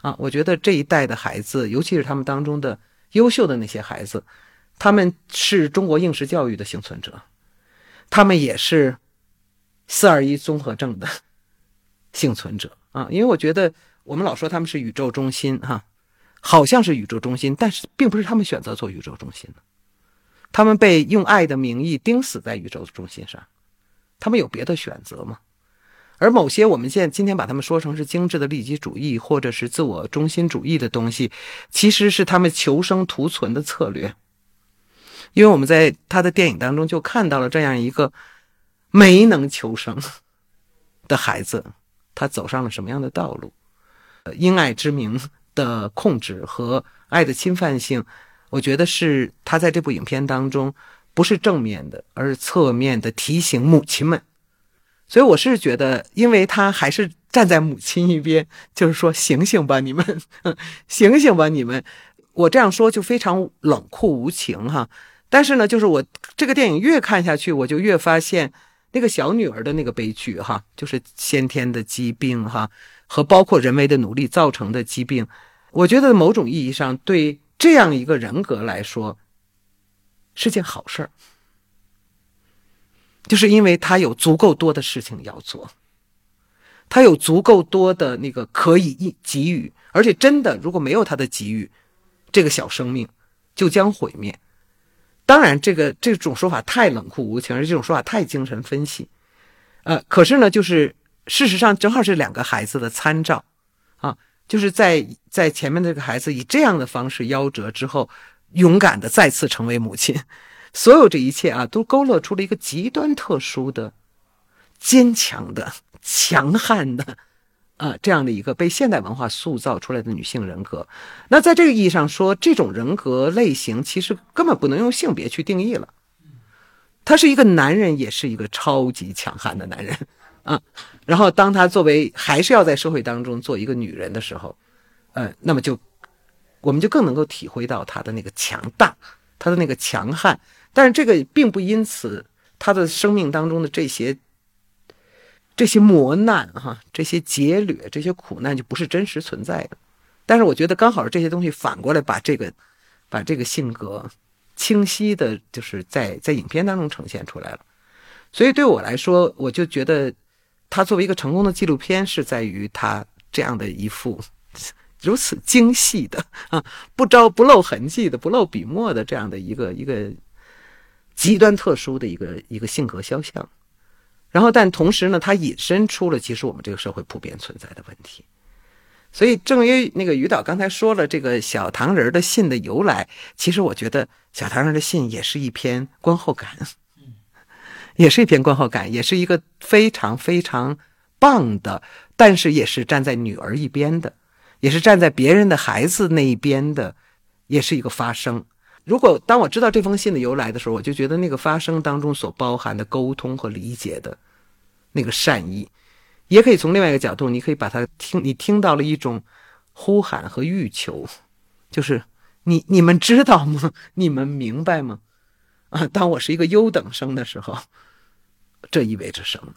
啊。我觉得这一代的孩子，尤其是他们当中的优秀的那些孩子。他们是中国应试教育的幸存者，他们也是四二一综合症的幸存者啊。因为我觉得我们老说他们是宇宙中心哈，好像是宇宙中心，但是并不是他们选择做宇宙中心的，他们被用爱的名义钉死在宇宙中心上，他们有别的选择吗？而某些我们现在今天把他们说成是精致的利己主义或者是自我中心主义的东西，其实是他们求生图存的策略。因为我们在他的电影当中就看到了这样一个没能求生的孩子，他走上了什么样的道路？因爱之名的控制和爱的侵犯性，我觉得是他在这部影片当中不是正面的，而是侧面的提醒母亲们。所以我是觉得，因为他还是站在母亲一边，就是说醒醒吧，你们，醒醒吧，你们。我这样说就非常冷酷无情哈。但是呢，就是我这个电影越看下去，我就越发现那个小女儿的那个悲剧哈，就是先天的疾病哈，和包括人为的努力造成的疾病。我觉得某种意义上，对这样一个人格来说，是件好事儿。就是因为他有足够多的事情要做，他有足够多的那个可以给予，而且真的如果没有他的给予，这个小生命就将毁灭。当然，这个这种说法太冷酷无情，而这种说法太精神分析。呃，可是呢，就是事实上正好是两个孩子的参照啊，就是在在前面这个孩子以这样的方式夭折之后，勇敢的再次成为母亲。所有这一切啊，都勾勒出了一个极端特殊的、坚强的、强悍的，啊，这样的一个被现代文化塑造出来的女性人格。那在这个意义上说，这种人格类型其实根本不能用性别去定义了。他是一个男人，也是一个超级强悍的男人啊。然后，当他作为还是要在社会当中做一个女人的时候，呃，那么就我们就更能够体会到他的那个强大，他的那个强悍。但是这个并不因此，他的生命当中的这些、这些磨难哈，这些劫掠、这些苦难就不是真实存在的。但是我觉得刚好是这些东西反过来把这个、把这个性格清晰的，就是在在影片当中呈现出来了。所以对我来说，我就觉得他作为一个成功的纪录片，是在于他这样的一副如此精细的啊，不着不露痕迹的、不露笔墨的这样的一个一个。极端特殊的一个一个性格肖像，然后但同时呢，它引申出了其实我们这个社会普遍存在的问题。所以，正于那个于导刚才说了这个小糖人的信的由来，其实我觉得小糖人的信也是一篇观后感，也是一篇观后感，也是一个非常非常棒的，但是也是站在女儿一边的，也是站在别人的孩子那一边的，也是一个发声。如果当我知道这封信的由来的时候，我就觉得那个发生当中所包含的沟通和理解的那个善意，也可以从另外一个角度，你可以把它听，你听到了一种呼喊和欲求，就是你你们知道吗？你们明白吗？啊，当我是一个优等生的时候，这意味着什么？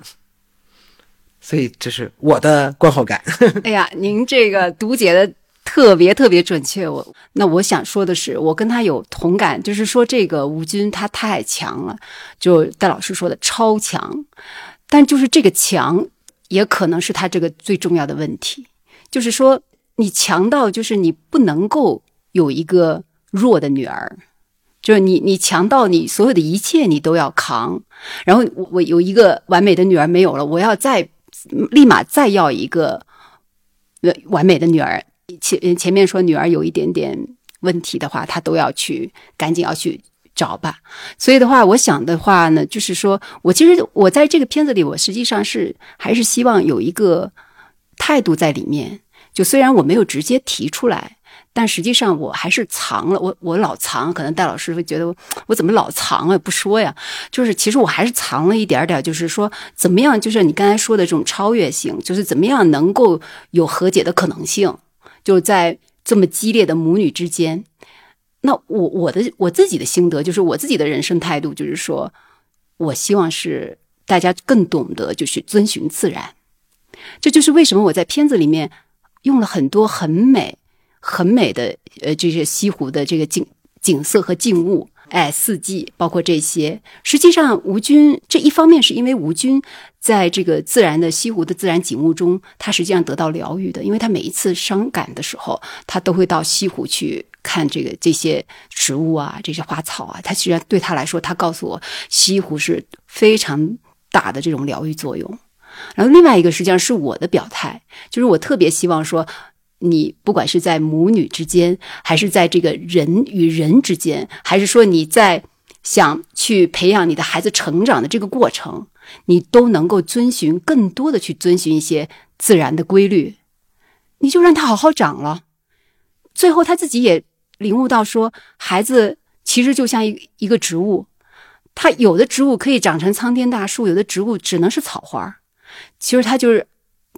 所以这是我的观后感。哎呀，您这个读解的。特别特别准确，我那我想说的是，我跟他有同感，就是说这个吴军他太强了，就戴老师说的超强，但就是这个强，也可能是他这个最重要的问题，就是说你强到就是你不能够有一个弱的女儿，就是你你强到你所有的一切你都要扛，然后我我有一个完美的女儿没有了，我要再立马再要一个完美的女儿。前前面说女儿有一点点问题的话，他都要去赶紧要去找吧。所以的话，我想的话呢，就是说我其实我在这个片子里，我实际上是还是希望有一个态度在里面。就虽然我没有直接提出来，但实际上我还是藏了。我我老藏，可能戴老师会觉得我怎么老藏啊？不说呀？就是其实我还是藏了一点点，就是说怎么样？就是你刚才说的这种超越性，就是怎么样能够有和解的可能性。就在这么激烈的母女之间，那我我的我自己的心得就是我自己的人生态度就是说，我希望是大家更懂得就是遵循自然，这就是为什么我在片子里面用了很多很美很美的呃这些西湖的这个景景色和静物。哎，四季，包括这些。实际上，吴军这一方面是因为吴军在这个自然的西湖的自然景物中，他实际上得到疗愈的，因为他每一次伤感的时候，他都会到西湖去看这个这些植物啊，这些花草啊。他实际上对他来说，他告诉我，西湖是非常大的这种疗愈作用。然后另外一个实际上是我的表态，就是我特别希望说。你不管是在母女之间，还是在这个人与人之间，还是说你在想去培养你的孩子成长的这个过程，你都能够遵循更多的去遵循一些自然的规律，你就让他好好长了。最后他自己也领悟到，说孩子其实就像一一个植物，他有的植物可以长成苍天大树，有的植物只能是草花。其实他就是。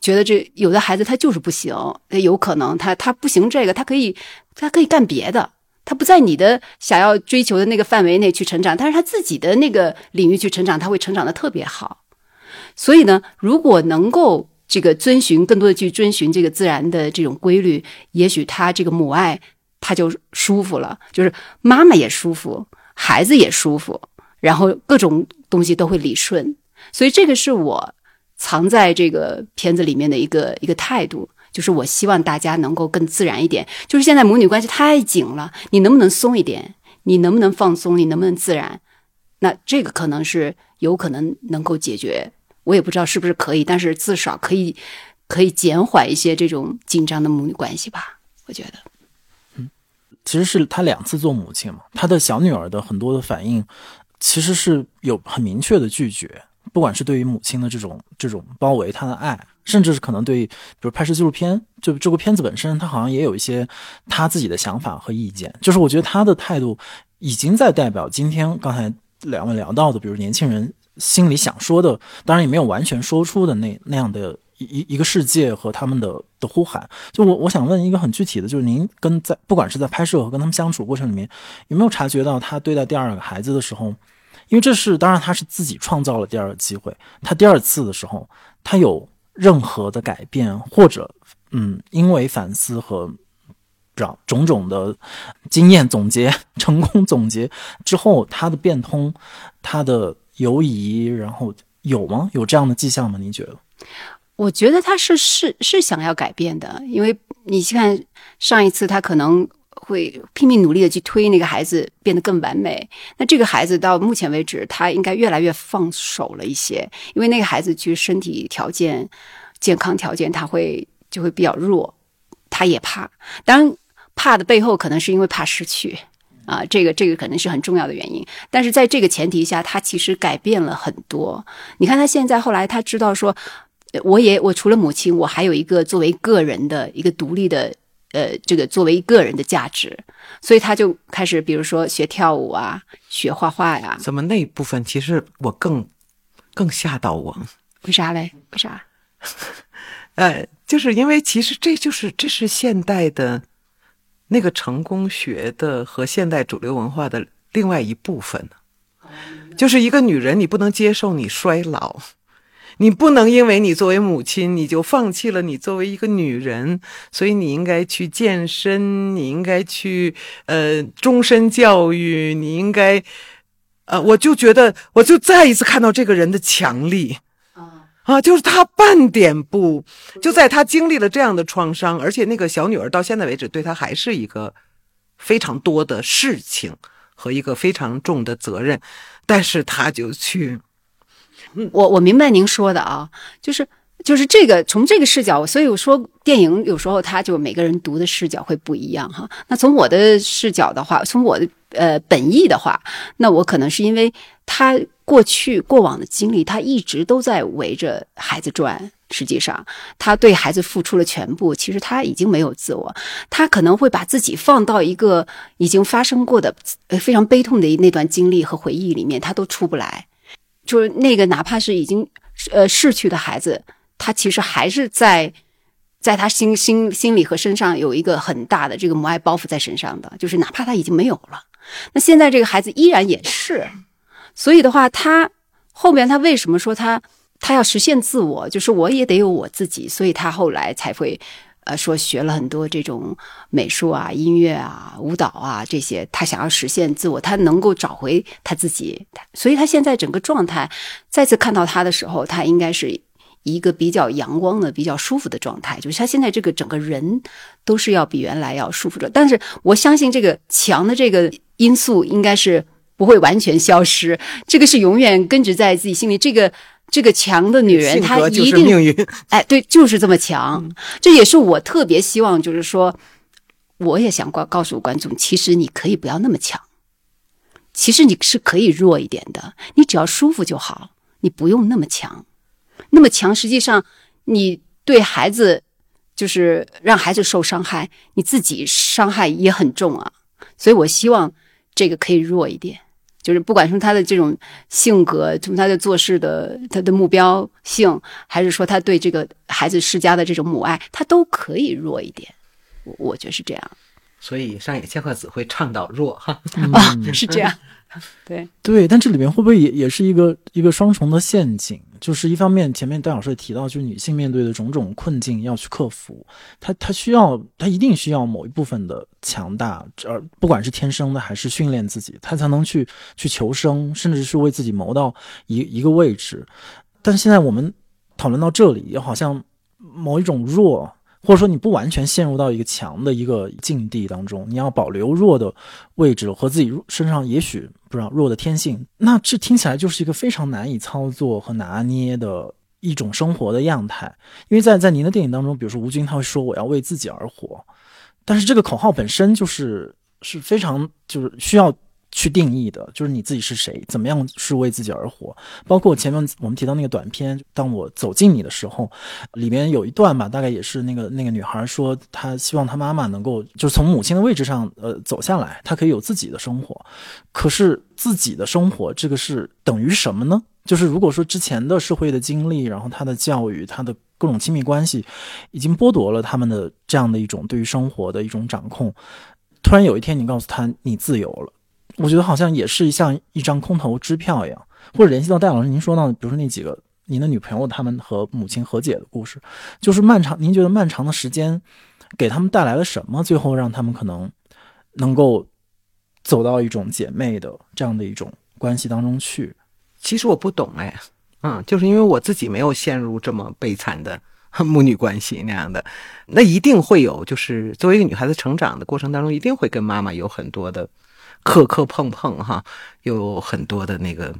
觉得这有的孩子他就是不行，他有可能他他不行这个，他可以他可以干别的，他不在你的想要追求的那个范围内去成长，但是他自己的那个领域去成长，他会成长的特别好。所以呢，如果能够这个遵循更多的去遵循这个自然的这种规律，也许他这个母爱他就舒服了，就是妈妈也舒服，孩子也舒服，然后各种东西都会理顺。所以这个是我。藏在这个片子里面的一个一个态度，就是我希望大家能够更自然一点。就是现在母女关系太紧了，你能不能松一点？你能不能放松？你能不能自然？那这个可能是有可能能够解决，我也不知道是不是可以，但是至少可以可以减缓一些这种紧张的母女关系吧。我觉得，嗯，其实是他两次做母亲嘛，他的小女儿的很多的反应，其实是有很明确的拒绝。不管是对于母亲的这种这种包围，他的爱，甚至是可能对，比如拍摄纪录片，就这部片子本身，他好像也有一些他自己的想法和意见。就是我觉得他的态度已经在代表今天刚才两位聊到的，比如年轻人心里想说的，当然也没有完全说出的那那样的一一个世界和他们的的呼喊。就我我想问一个很具体的，就是您跟在不管是在拍摄和跟他们相处过程里面，有没有察觉到他对待第二个孩子的时候？因为这是当然，他是自己创造了第二个机会。他第二次的时候，他有任何的改变，或者嗯，因为反思和种种种的经验总结、成功总结之后，他的变通，他的犹疑，然后有吗？有这样的迹象吗？你觉得？我觉得他是是是想要改变的，因为你看上一次他可能。会拼命努力的去推那个孩子变得更完美。那这个孩子到目前为止，他应该越来越放手了一些，因为那个孩子其实身体条件、健康条件他会就会比较弱，他也怕。当然，怕的背后可能是因为怕失去啊，这个这个可能是很重要的原因。但是在这个前提下，他其实改变了很多。你看他现在后来他知道说，我也我除了母亲，我还有一个作为个人的一个独立的。呃，这个作为个人的价值，所以他就开始，比如说学跳舞啊，学画画呀。怎么那部分其实我更更吓到我？为啥嘞？为啥？呃，就是因为其实这就是这是现代的那个成功学的和现代主流文化的另外一部分就是一个女人，你不能接受你衰老。你不能因为你作为母亲，你就放弃了你作为一个女人，所以你应该去健身，你应该去呃终身教育，你应该，呃，我就觉得，我就再一次看到这个人的强力啊啊，就是他半点不就在他经历了这样的创伤，而且那个小女儿到现在为止对他还是一个非常多的事情和一个非常重的责任，但是他就去。我我明白您说的啊，就是就是这个从这个视角，所以我说电影有时候它就每个人读的视角会不一样哈。那从我的视角的话，从我的呃本意的话，那我可能是因为他过去过往的经历，他一直都在围着孩子转。实际上，他对孩子付出了全部，其实他已经没有自我，他可能会把自己放到一个已经发生过的呃非常悲痛的那段经历和回忆里面，他都出不来。就是那个，哪怕是已经呃逝去的孩子，他其实还是在，在他心心心里和身上有一个很大的这个母爱包袱在身上的。就是哪怕他已经没有了，那现在这个孩子依然也是。所以的话，他后面他为什么说他他要实现自我？就是我也得有我自己，所以他后来才会呃，说学了很多这种美术啊、音乐啊、舞蹈啊这些，他想要实现自我，他能够找回他自己，所以他现在整个状态，再次看到他的时候，他应该是一个比较阳光的、比较舒服的状态，就是他现在这个整个人都是要比原来要舒服着。但是我相信这个强的这个因素应该是不会完全消失，这个是永远根植在自己心里。这个这个强的女人，她一定是命运。哎，对，就是这么强。这也是我特别希望，就是说，我也想告告诉观众，其实你可以不要那么强，其实你是可以弱一点的，你只要舒服就好，你不用那么强。那么强，实际上你对孩子就是让孩子受伤害，你自己伤害也很重啊。所以我希望这个可以弱一点。就是不管从他的这种性格，从他的做事的他的目标性，还是说他对这个孩子施加的这种母爱，他都可以弱一点。我我觉得是这样所以上野千鹤子会倡导弱哈。啊，是这样。对，对，但这里面会不会也也是一个一个双重的陷阱？就是一方面，前面戴老师也提到，就是女性面对的种种困境要去克服，她她需要，她一定需要某一部分的强大，而不管是天生的还是训练自己，她才能去去求生，甚至是为自己谋到一一个位置。但现在我们讨论到这里，也好像某一种弱。或者说你不完全陷入到一个强的一个境地当中，你要保留弱的位置和自己身上也许不知道弱的天性，那这听起来就是一个非常难以操作和拿捏的一种生活的样态。因为在在您的电影当中，比如说吴军他会说我要为自己而活，但是这个口号本身就是是非常就是需要。去定义的，就是你自己是谁，怎么样是为自己而活。包括前面我们提到那个短片，当我走近你的时候，里面有一段吧，大概也是那个那个女孩说，她希望她妈妈能够就是从母亲的位置上呃走下来，她可以有自己的生活。可是自己的生活，这个是等于什么呢？就是如果说之前的社会的经历，然后她的教育，她的各种亲密关系，已经剥夺了他们的这样的一种对于生活的一种掌控。突然有一天，你告诉他你自由了。我觉得好像也是像一张空头支票一样，或者联系到戴老师您说到，比如说那几个您的女朋友他们和母亲和解的故事，就是漫长。您觉得漫长的时间给他们带来了什么？最后让他们可能能够走到一种姐妹的这样的一种关系当中去？其实我不懂哎，嗯，就是因为我自己没有陷入这么悲惨的母女关系那样的，那一定会有，就是作为一个女孩子成长的过程当中，一定会跟妈妈有很多的。磕磕碰碰哈，有很多的那个，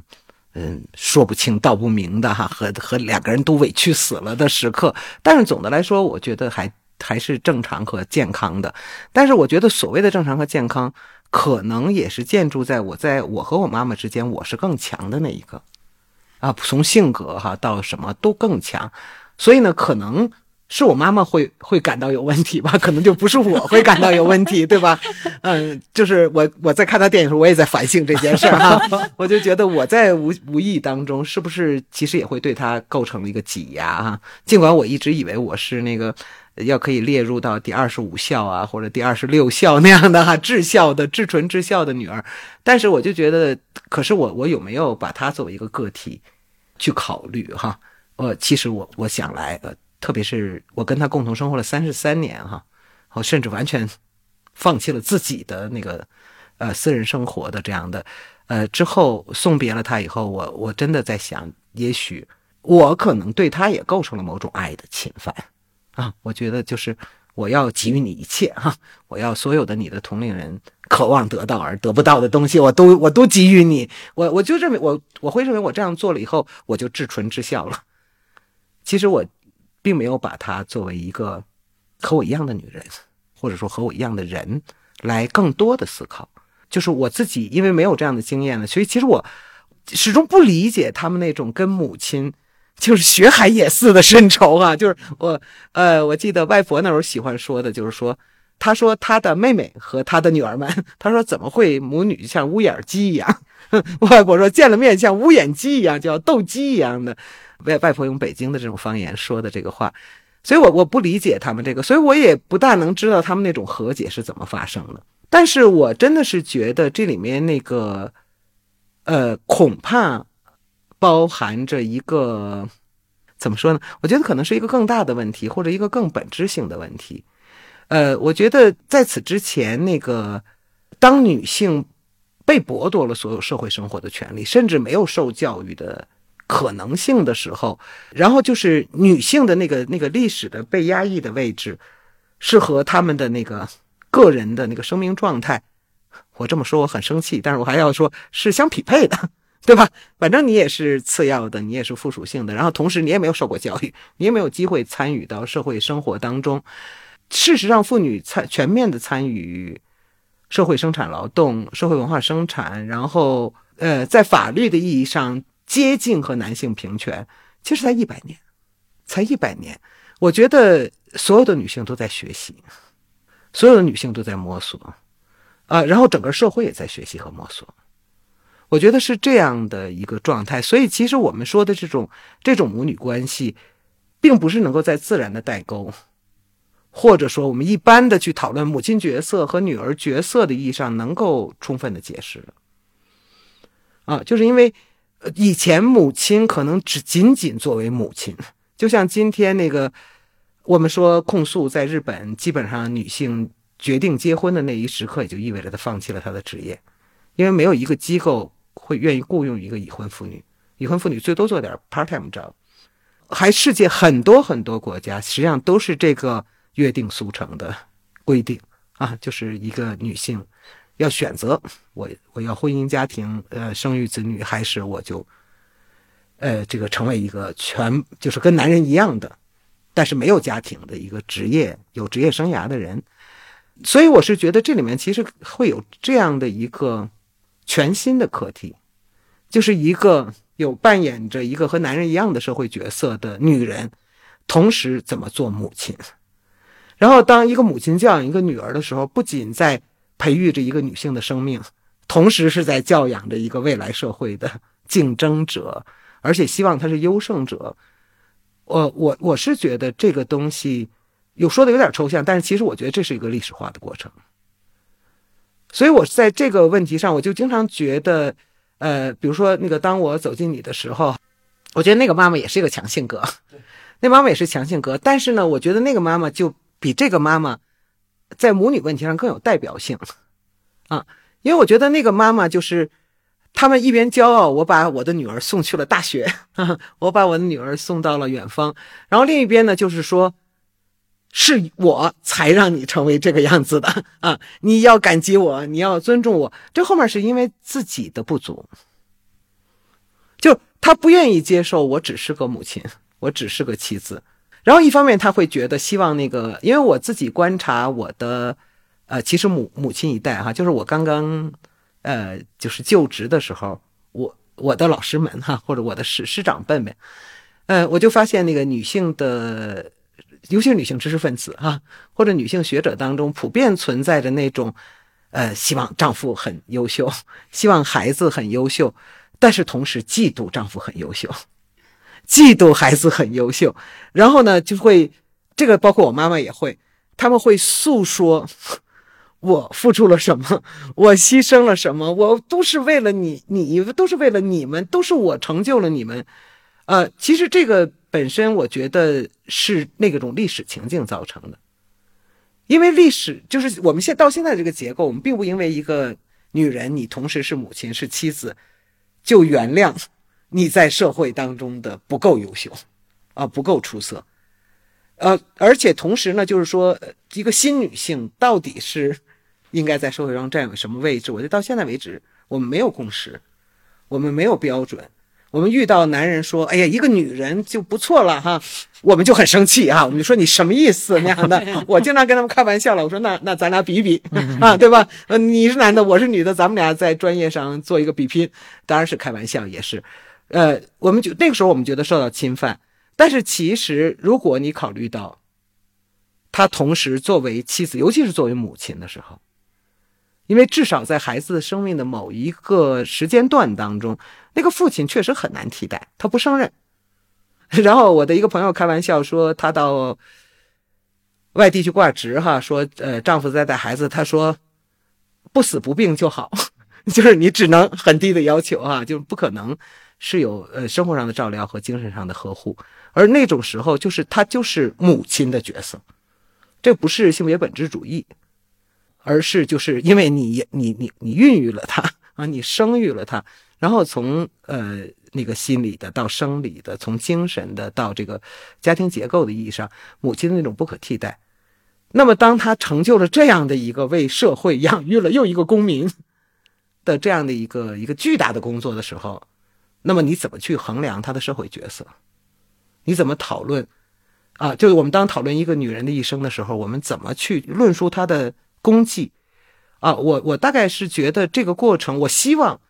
嗯，说不清道不明的哈，和和两个人都委屈死了的时刻。但是总的来说，我觉得还还是正常和健康的。但是我觉得所谓的正常和健康，可能也是建筑在我在我和我妈妈之间，我是更强的那一个，啊，从性格哈到什么都更强。所以呢，可能。是我妈妈会会感到有问题吧？可能就不是我会感到有问题，对吧？嗯，就是我我在看他电影的时候，我也在反省这件事儿哈。我就觉得我在无无意当中，是不是其实也会对他构成了一个挤压啊？尽管我一直以为我是那个要可以列入到第二十五孝啊，或者第二十六孝那样的哈至孝的至纯至孝的女儿，但是我就觉得，可是我我有没有把她作为一个个体去考虑哈？呃，其实我我想来呃。特别是我跟他共同生活了三十三年哈，我甚至完全放弃了自己的那个呃私人生活的这样的呃之后送别了他以后，我我真的在想，也许我可能对他也构成了某种爱的侵犯啊。我觉得就是我要给予你一切哈，我要所有的你的同龄人渴望得到而得不到的东西，我都我都给予你。我我就认为我我会认为我这样做了以后，我就至纯至孝了。其实我。并没有把她作为一个和我一样的女人，或者说和我一样的人来更多的思考。就是我自己，因为没有这样的经验呢，所以其实我始终不理解他们那种跟母亲就是血海也似的深仇啊。就是我，呃，我记得外婆那时候喜欢说的，就是说，她说她的妹妹和她的女儿们，她说怎么会母女像乌眼鸡一样？外婆说见了面像乌眼鸡一样，叫斗鸡一样的。外外婆用北京的这种方言说的这个话，所以我我不理解他们这个，所以我也不大能知道他们那种和解是怎么发生的。但是我真的是觉得这里面那个，呃，恐怕包含着一个怎么说呢？我觉得可能是一个更大的问题，或者一个更本质性的问题。呃，我觉得在此之前，那个当女性被剥夺了所有社会生活的权利，甚至没有受教育的可能性的时候，然后就是女性的那个那个历史的被压抑的位置，是和他们的那个个人的那个生命状态，我这么说我很生气，但是我还要说是相匹配的。对吧？反正你也是次要的，你也是附属性的，然后同时你也没有受过教育，你也没有机会参与到社会生活当中。事实上，妇女参全面的参与社会生产劳动、社会文化生产，然后呃，在法律的意义上接近和男性平权，其实才一百年，才一百年。我觉得所有的女性都在学习，所有的女性都在摸索，啊，然后整个社会也在学习和摸索。我觉得是这样的一个状态，所以其实我们说的这种这种母女关系，并不是能够在自然的代沟，或者说我们一般的去讨论母亲角色和女儿角色的意义上能够充分的解释的。啊，就是因为以前母亲可能只仅仅作为母亲，就像今天那个我们说控诉，在日本基本上女性决定结婚的那一时刻，也就意味着她放弃了她的职业，因为没有一个机构。会愿意雇佣一个已婚妇女，已婚妇女最多做点 part time job，还世界很多很多国家实际上都是这个约定俗成的规定啊，就是一个女性要选择我我要婚姻家庭呃生育子女，还是我就呃这个成为一个全就是跟男人一样的，但是没有家庭的一个职业有职业生涯的人，所以我是觉得这里面其实会有这样的一个。全新的课题，就是一个有扮演着一个和男人一样的社会角色的女人，同时怎么做母亲。然后，当一个母亲教养一个女儿的时候，不仅在培育着一个女性的生命，同时是在教养着一个未来社会的竞争者，而且希望她是优胜者。我我我是觉得这个东西有说的有点抽象，但是其实我觉得这是一个历史化的过程。所以，我在这个问题上，我就经常觉得，呃，比如说那个，当我走进你的时候，我觉得那个妈妈也是一个强性格，那妈妈也是强性格。但是呢，我觉得那个妈妈就比这个妈妈在母女问题上更有代表性，啊，因为我觉得那个妈妈就是他们一边骄傲，我把我的女儿送去了大学，我把我的女儿送到了远方，然后另一边呢，就是说。是我才让你成为这个样子的啊！你要感激我，你要尊重我。这后面是因为自己的不足，就他不愿意接受我只是个母亲，我只是个妻子。然后一方面他会觉得希望那个，因为我自己观察我的，呃，其实母母亲一代哈，就是我刚刚，呃，就是就职的时候，我我的老师们哈，或者我的师师长辈们，呃，我就发现那个女性的。尤其是女性知识分子哈，或者女性学者当中，普遍存在着那种，呃，希望丈夫很优秀，希望孩子很优秀，但是同时嫉妒丈夫很优秀，嫉妒孩子很优秀，然后呢，就会这个包括我妈妈也会，他们会诉说 我付出了什么，我牺牲了什么，我都是为了你，你都是为了你们，都是我成就了你们，呃，其实这个。本身我觉得是那个种历史情境造成的，因为历史就是我们现到现在这个结构，我们并不因为一个女人你同时是母亲是妻子，就原谅你在社会当中的不够优秀，啊不够出色，呃，而且同时呢，就是说一个新女性到底是应该在社会上占有什么位置？我觉得到现在为止，我们没有共识，我们没有标准。我们遇到男人说：“哎呀，一个女人就不错了哈。”我们就很生气啊，我们就说：“你什么意思那样的？”我经常跟他们开玩笑了，我说：“那那咱俩比比 啊，对吧？呃，你是男的，我是女的，咱们俩在专业上做一个比拼。”当然是开玩笑，也是。呃，我们就那个时候我们觉得受到侵犯，但是其实如果你考虑到，他同时作为妻子，尤其是作为母亲的时候。因为至少在孩子生命的某一个时间段当中，那个父亲确实很难替代，他不胜任。然后我的一个朋友开玩笑说，他到外地去挂职，哈，说呃丈夫在带孩子，他说不死不病就好，就是你只能很低的要求啊，就不可能是有呃生活上的照料和精神上的呵护。而那种时候就是她就是母亲的角色，这不是性别本质主义，而是就是因为你你你你孕育了她啊，你生育了她，然后从呃那个心理的到生理的，从精神的到这个家庭结构的意义上，母亲的那种不可替代。那么，当他成就了这样的一个为社会养育了又一个公民的这样的一个一个巨大的工作的时候，那么你怎么去衡量他的社会角色？你怎么讨论？啊，就是我们当讨论一个女人的一生的时候，我们怎么去论述她的功绩？啊，我我大概是觉得这个过程，我希望，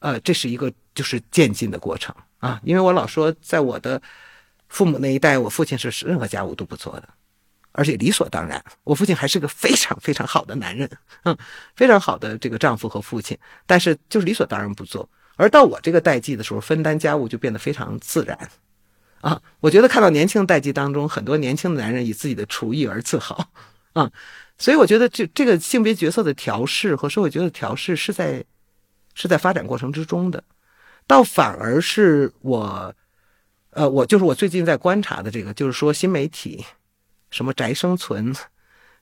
呃，这是一个就是渐进的过程啊，因为我老说，在我的父母那一代，我父亲是任何家务都不做的。而且理所当然，我父亲还是个非常非常好的男人，嗯，非常好的这个丈夫和父亲。但是就是理所当然不做。而到我这个代际的时候，分担家务就变得非常自然，啊，我觉得看到年轻的代际当中，很多年轻的男人以自己的厨艺而自豪，啊，所以我觉得这这个性别角色的调试和社会角色调试是在是在发展过程之中的，倒反而是我，呃，我就是我最近在观察的这个，就是说新媒体。什么宅生存，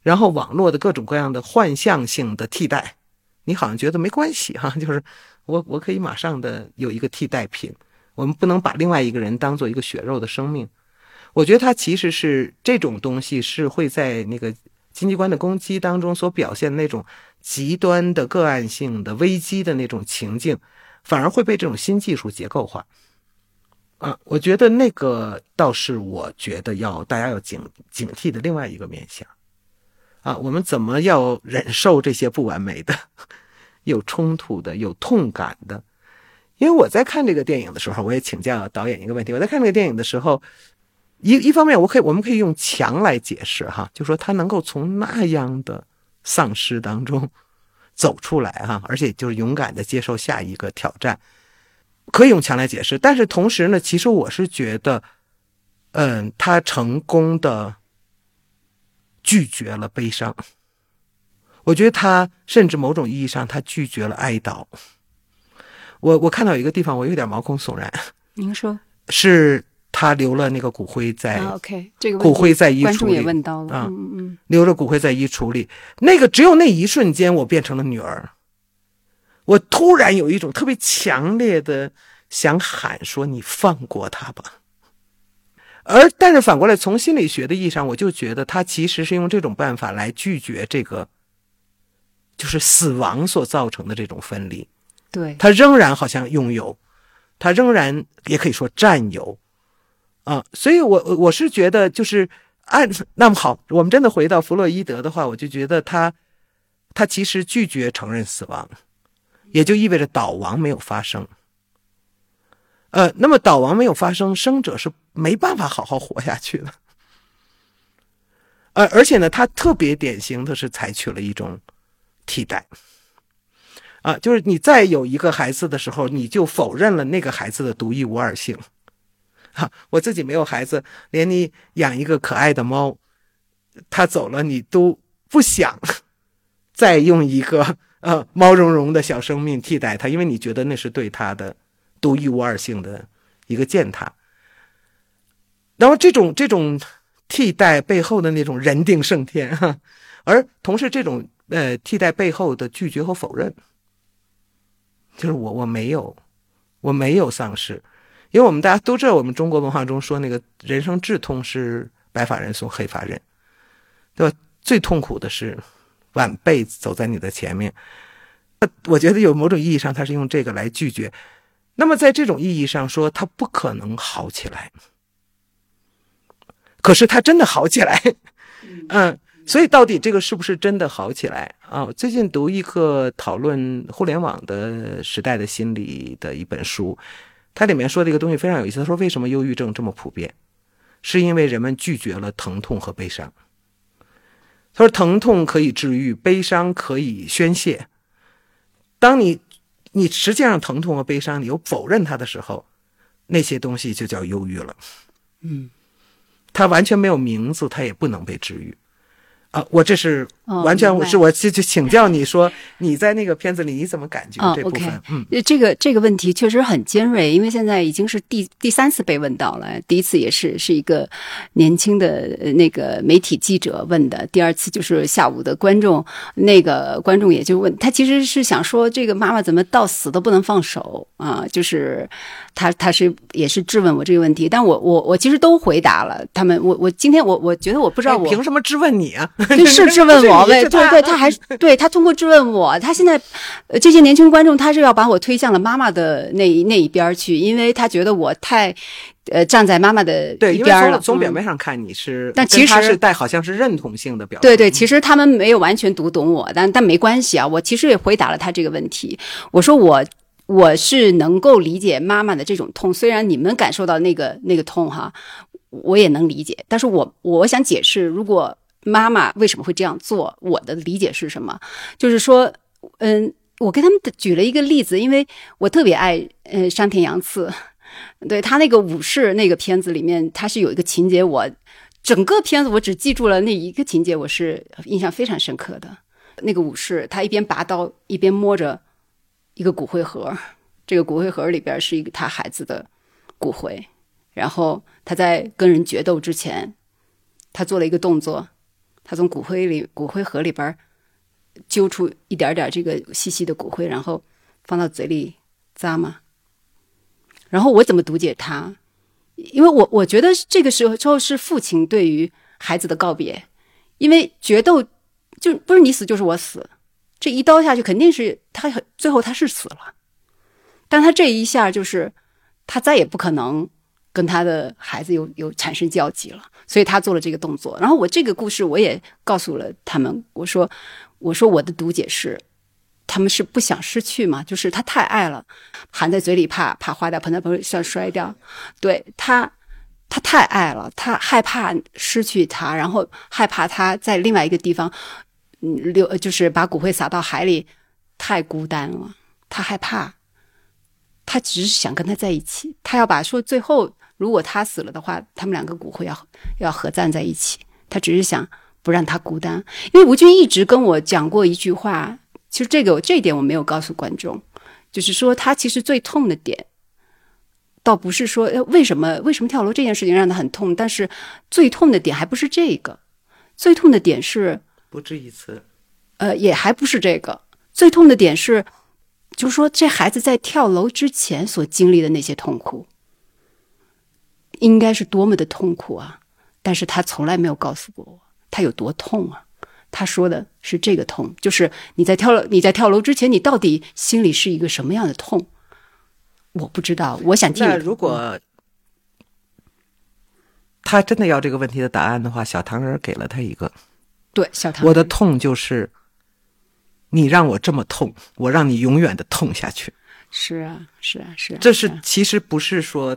然后网络的各种各样的幻象性的替代，你好像觉得没关系哈，就是我我可以马上的有一个替代品，我们不能把另外一个人当做一个血肉的生命。我觉得他其实是这种东西是会在那个经济观的攻击当中所表现那种极端的个案性的危机的那种情境，反而会被这种新技术结构化。啊，我觉得那个倒是我觉得要大家要警警惕的另外一个面向，啊，我们怎么要忍受这些不完美的、有冲突的、有痛感的？因为我在看这个电影的时候，我也请教导演一个问题：我在看这个电影的时候，一一方面我可以我们可以用强来解释哈，就说他能够从那样的丧失当中走出来哈，而且就是勇敢的接受下一个挑战。可以用强来解释，但是同时呢，其实我是觉得，嗯，他成功的拒绝了悲伤。我觉得他甚至某种意义上，他拒绝了哀悼。我我看到一个地方，我有点毛孔悚然。您说，是他留了那个骨灰在？OK，这个骨灰在衣橱里，也问到了啊，嗯嗯，留了骨灰在衣橱里。那个只有那一瞬间，我变成了女儿。我突然有一种特别强烈的想喊说：“你放过他吧。”而但是反过来，从心理学的意义上，我就觉得他其实是用这种办法来拒绝这个，就是死亡所造成的这种分离。对他仍然好像拥有，他仍然也可以说占有啊。所以，我我是觉得，就是按那么好，我们真的回到弗洛伊德的话，我就觉得他他其实拒绝承认死亡。也就意味着倒亡没有发生，呃，那么倒亡没有发生，生者是没办法好好活下去的，呃，而且呢，他特别典型的是采取了一种替代，啊，就是你再有一个孩子的时候，你就否认了那个孩子的独一无二性，啊，我自己没有孩子，连你养一个可爱的猫，它走了，你都不想再用一个。呃，毛茸茸的小生命替代他，因为你觉得那是对他的独一无二性的一个践踏。然后这种这种替代背后的那种人定胜天，哈，而同时这种呃替代背后的拒绝和否认，就是我我没有我没有丧失，因为我们大家都知道，我们中国文化中说那个人生至痛是白发人送黑发人，对吧？最痛苦的是。晚辈走在你的前面，我觉得有某种意义上，他是用这个来拒绝。那么，在这种意义上说，他不可能好起来。可是他真的好起来，嗯，所以到底这个是不是真的好起来啊？最近读一个讨论互联网的时代的心理的一本书，它里面说的一个东西非常有意思。他说，为什么忧郁症这么普遍？是因为人们拒绝了疼痛和悲伤。他说：“疼痛可以治愈，悲伤可以宣泄。当你，你实际上疼痛和悲伤，你又否认它的时候，那些东西就叫忧郁了。嗯，它完全没有名字，它也不能被治愈。啊，我这是哦完全明白是我就就请教你说你在那个片子里你怎么感觉哦这部分？这个这个问题确实很尖锐，因为现在已经是第第三次被问到了，第一次也是是一个年轻的呃那个媒体记者问的，第二次就是下午的观众，那个观众也就问他，其实是想说这个妈妈怎么到死都不能放手啊，就是他他是也是质问我这个问题，但我我我其实都回答了他们，我我今天我我觉得我不知道哎我凭什么质问你啊？就是质问我，不是你对对对，他他还 对他通过质问我，他现在呃这些年轻观众他是要把我推向了妈妈的那一那一边儿去，因为他觉得我太呃站在妈妈的对，因为一边儿了。从从表嗯面上看你是，但其实是带好像是认同性的表。对对，其实他们没有完全读懂我，但但没关系啊。我其实也回答了他这个问题。我说我我是能够理解妈妈的这种痛，虽然你们感受到那个那个痛哈，我也能理解。但是我我想解释，如果妈妈为什么会这样做，我的理解是什么？就是说，嗯，我跟他们举了一个例子，因为我特别爱呃山田洋次。对他那个武士那个片子里面，他是有一个情节我，整个片子我只记住了那一个情节，我是印象非常深刻的。那个武士他一边拔刀一边摸着一个骨灰盒，这个骨灰盒里边是一个他孩子的骨灰，然后他在跟人决斗之前，他做了一个动作，他从骨灰里骨灰盒里边揪出一点点这个细细的骨灰，然后放到嘴里扎嘛。然后我怎么读解他？因为我我觉得这个时候之后是父亲对于孩子的告别，因为决斗就不是你死就是我死，这一刀下去肯定是他最后他是死了，但他这一下就是他再也不可能跟他的孩子有有产生交集了，所以他做了这个动作。然后我这个故事我也告诉了他们，我说我说我的读解是。他们是不想失去嘛？就是他太爱了，含在嘴里怕怕化掉，盆在盆上摔掉。对他，他太爱了，他害怕失去他，然后害怕他在另外一个地方，嗯，流就是把骨灰撒到海里，太孤单了，他害怕。他只是想跟他在一起，他要把说最后如果他死了的话，他们两个骨灰要要合葬在一起。他只是想不让他孤单，因为吴军一直跟我讲过一句话。其实这个这一点我没有告诉观众，就是说他其实最痛的点，倒不是说为什么为什么跳楼这件事情让他很痛，但是最痛的点还不是这个，最痛的点是不止一次，呃，也还不是这个，最痛的点是，就是说这孩子在跳楼之前所经历的那些痛苦，应该是多么的痛苦啊！但是他从来没有告诉过我他有多痛啊。他说的是这个痛，就是你在跳楼，你在跳楼之前，你到底心里是一个什么样的痛？我不知道，我想听。那如果他真的要这个问题的答案的话，小糖人给了他一个。对小糖，我的痛就是你让我这么痛，我让你永远的痛下去。是啊，是啊，是啊。这是啊其实不是说，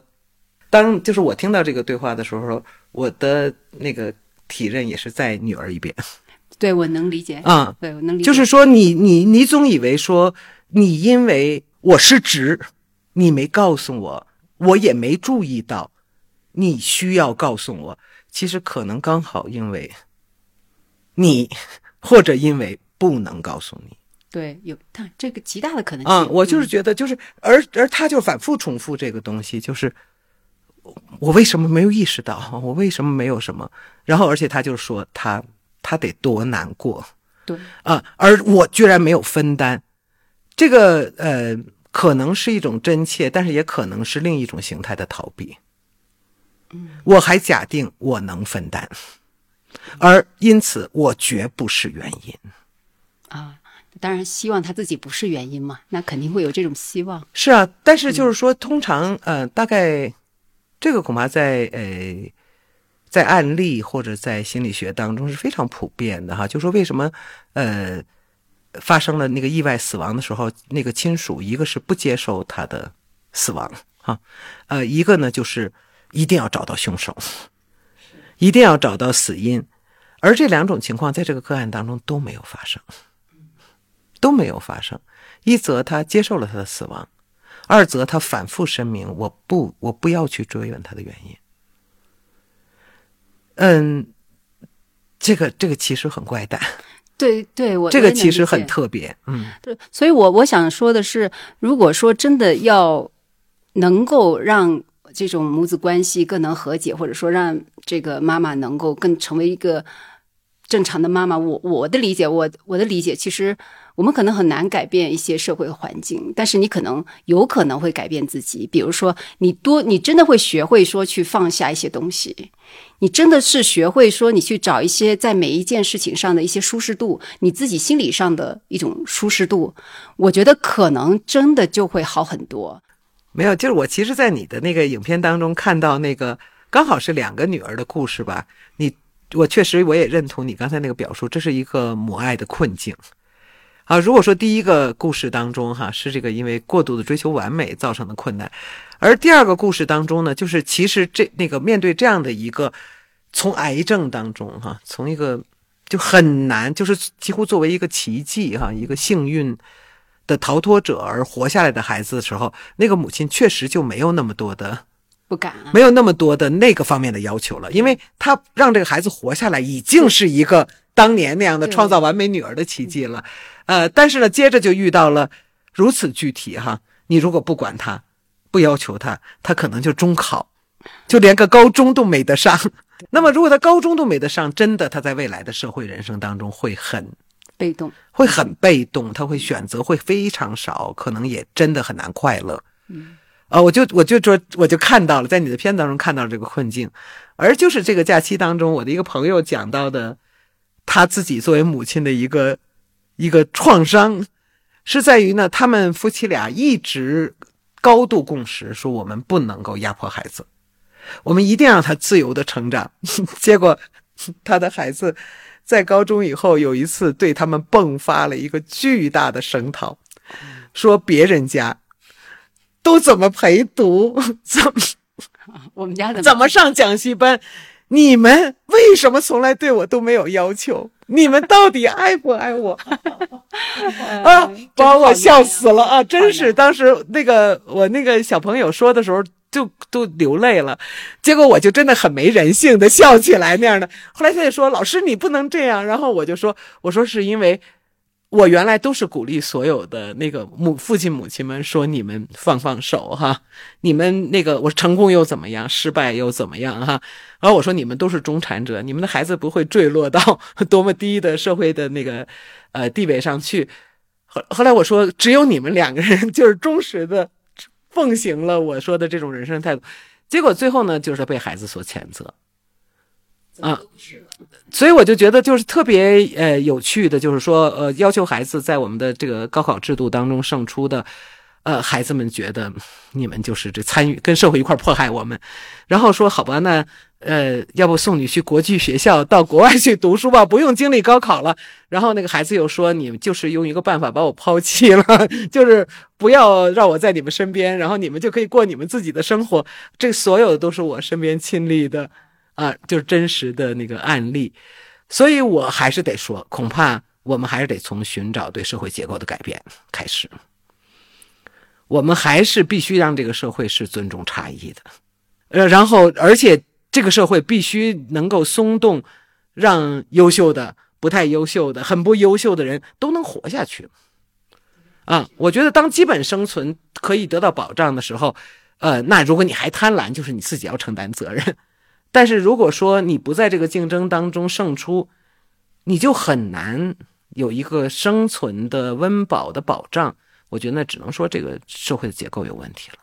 当就是我听到这个对话的时候，我的那个体认也是在女儿一边。对我能理解。啊对我能理解，就是说你，你你总以为说你因为我是直，你没告诉我，我也没注意到，你需要告诉我。其实可能刚好因为你，或者因为不能告诉你。对有但这个极大的可能性。啊、我就是嗯。觉得就是，而而他就反复重复这个东西，就是我为什么没有意识到，我为什么没有什么，然后而且他就说他他得多难过。对啊，而我居然没有分担，这个呃，可能是一种真切，但是也可能是另一种形态的逃避。嗯，我还假定我能分担，而因此我绝不是原因。啊，当然希望他自己不是原因嘛，那肯定会有这种希望。是啊，但是就是说，通常呃，大概这个恐怕在呃。在案例或者在心理学当中是非常普遍的哈，就说为什么呃发生了那个意外死亡的时候，那个亲属一个是不接受他的死亡哈，呃一个呢就是一定要找到凶手，一定要找到死因，而这两种情况在这个个案当中都没有发生，都没有发生。一则他接受了他的死亡，二则他反复声明我不我不要去追问他的原因。嗯，这个这个其实很怪诞，对对，我这个其实很特别，嗯。对，所以我我想说的是，如果说真的要能够让这种母子关系更能和解，或者说让这个妈妈能够更成为一个正常的妈妈，我我的理解，我我的理解，其实我们可能很难改变一些社会环境，但是你可能有可能会改变自己。比如说，你多，你真的会学会说去放下一些东西，你真的是学会说你去找一些在每一件事情上的一些舒适度，你自己心理上的一种舒适度，我觉得可能真的就会好很多。没有，就是我其实，在你的那个影片当中看到那个刚好是两个女儿的故事吧，你我确实我也认同你刚才那个表述，这是一个母爱的困境。啊，如果说第一个故事当中哈是这个因为过度的追求完美造成的困难，而第二个故事当中呢，就是其实这那个面对这样的一个从癌症当中哈，从一个就很难，就是几乎作为一个奇迹哈，一个幸运的逃脱者而活下来的孩子的时候，那个母亲确实就没有那么多的不敢啊，没有那么多的那个方面的要求了，因为他让这个孩子活下来，已经是一个当年那样的创造完美女儿的奇迹了。呃，但是呢，接着就遇到了如此具体哈，你如果不管他，不要求他，他可能就中考，就连个高中都没得上。那么，如果他高中都没得上，真的他在未来的社会人生当中会很被动。会很被动，他会选择会非常少，可能也真的很难快乐。嗯，啊，我就我就说，我就看到了，在你的片子当中看到了这个困境，而就是这个假期当中，我的一个朋友讲到的，他自己作为母亲的一个一个创伤，是在于呢，他们夫妻俩一直高度共识，说我们不能够压迫孩子，我们一定让他自由的成长。结果他的孩子在高中以后有一次对他们迸发了一个巨大的声讨，说别人家都怎么陪读，怎么？我们家的怎么上讲习班，你们为什么从来对我都没有要求？你们到底爱不爱我？啊，把我笑死了啊！真是，当时那个我那个小朋友说的时候，就都流泪了。结果我就真的很没人性的笑起来那样的。后来他就说：“老师，你不能这样。”然后我就说：“我说是因为。”我原来都是鼓励所有的那个母父亲母亲们说：“你们放放手哈，你们那个我成功又怎么样，失败又怎么样哈？”然后我说：“你们都是中产者，你们的孩子不会坠落到多么低的社会的那个呃地位上去。”后后来我说：“只有你们两个人就是忠实的奉行了我说的这种人生态度。”结果最后呢，就是被孩子所谴责。啊，所以我就觉得就是特别呃有趣的，就是说呃要求孩子在我们的这个高考制度当中胜出的，呃孩子们觉得你们就是这参与跟社会一块迫害我们，然后说好吧，那呃要不送你去国际学校到国外去读书吧，不用经历高考了。然后那个孩子又说你们就是用一个办法把我抛弃了，就是不要让我在你们身边，然后你们就可以过你们自己的生活。这所有的都是我身边亲历的。啊，就是真实的那个案例，所以我还是得说，恐怕我们还是得从寻找对社会结构的改变开始。我们还是必须让这个社会是尊重差异的，呃，然后而且这个社会必须能够松动，让优秀的、不太优秀的、很不优秀的人都能活下去。啊，我觉得当基本生存可以得到保障的时候，呃，那如果你还贪婪，就是你自己要承担责任。但是如果说你不在这个竞争当中胜出，你就很难有一个生存的温饱的保障。我觉得那只能说这个社会的结构有问题了。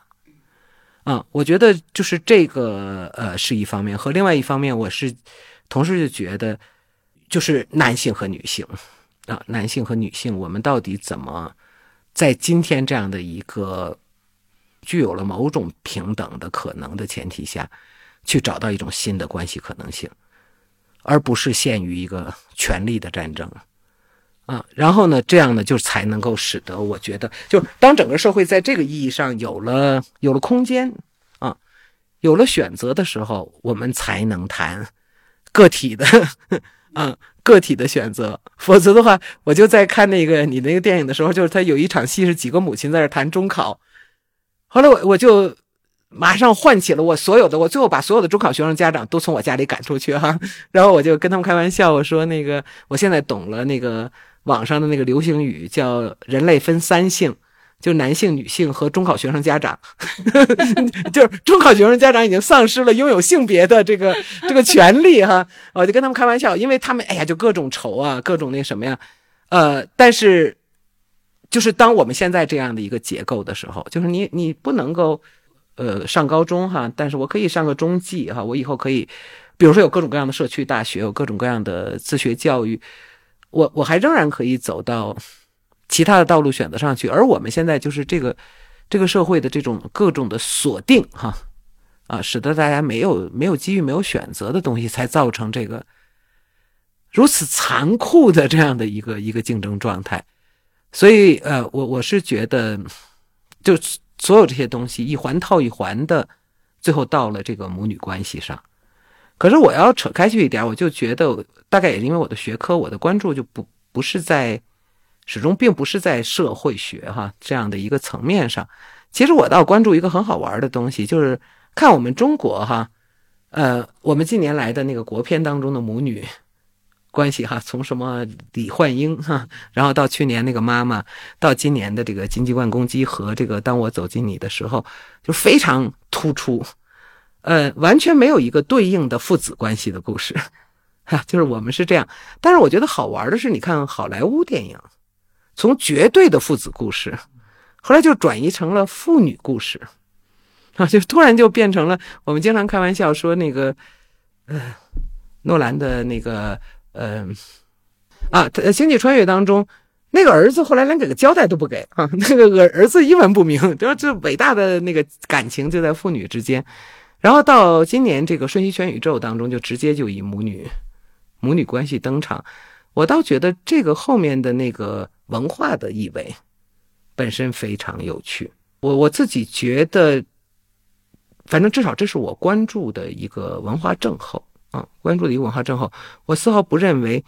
啊，我觉得就是这个呃是一方面，和另外一方面，我是同时就觉得，就是男性和女性啊，男性和女性，我们到底怎么在今天这样的一个具有了某种平等的可能的前提下。去找到一种新的关系可能性，而不是限于一个权力的战争，啊，然后呢，这样呢，就才能够使得我觉得，就当整个社会在这个意义上有了有了空间啊，有了选择的时候，我们才能谈个体的 啊个体的选择。否则的话，我就在看那个你那个电影的时候，就是他有一场戏是几个母亲在那谈中考，后来我我就。马上唤起了我所有的，我最后把所有的中考学生家长都从我家里赶出去哈，然后我就跟他们开玩笑，我说那个我现在懂了那个网上的那个流行语，叫人类分三性。就男性、女性和中考学生家长，就是中考学生家长已经丧失了拥有性别的这个这个权利哈。我就跟他们开玩笑，因为他们哎呀就各种愁啊，各种那什么呀，呃，但是就是当我们现在这样的一个结构的时候，就是你你不能够呃上高中哈，但是我可以上个中技哈，我以后可以，比如说有各种各样的社区大学，有各种各样的自学教育，我我还仍然可以走到。其他的道路选择上去，而我们现在就是这个，这个社会的这种各种的锁定哈，啊，使得大家没有没有机遇、没有选择的东西，才造成这个如此残酷的这样的一个一个竞争状态。所以，呃，我我是觉得，就所有这些东西一环套一环的，最后到了这个母女关系上。可是我要扯开去一点，我就觉得，大概也因为我的学科，我的关注就不不是在。始终并不是在社会学哈这样的一个层面上，其实我倒关注一个很好玩的东西，就是看我们中国哈，呃，我们近年来的那个国片当中的母女关系哈，从什么李焕英哈，然后到去年那个妈妈，到今年的这个金鸡冠公鸡和这个当我走进你的时候，就非常突出，呃，完全没有一个对应的父子关系的故事，哈，就是我们是这样。但是我觉得好玩的是，你看好莱坞电影。从绝对的父子故事，后来就转移成了父女故事，啊，就突然就变成了我们经常开玩笑说那个，呃，诺兰的那个，嗯，啊，《星际穿越》当中那个儿子后来连给个交代都不给啊，那个儿儿子一文不名，就说这伟大的那个感情就在父女之间，然后到今年这个《瞬息全宇宙》当中，就直接就以母女母女关系登场，我倒觉得这个后面的那个。文化的意味本身非常有趣，我我自己觉得，反正至少这是我关注的一个文化症候啊，关注的一个文化症候。我丝毫不认为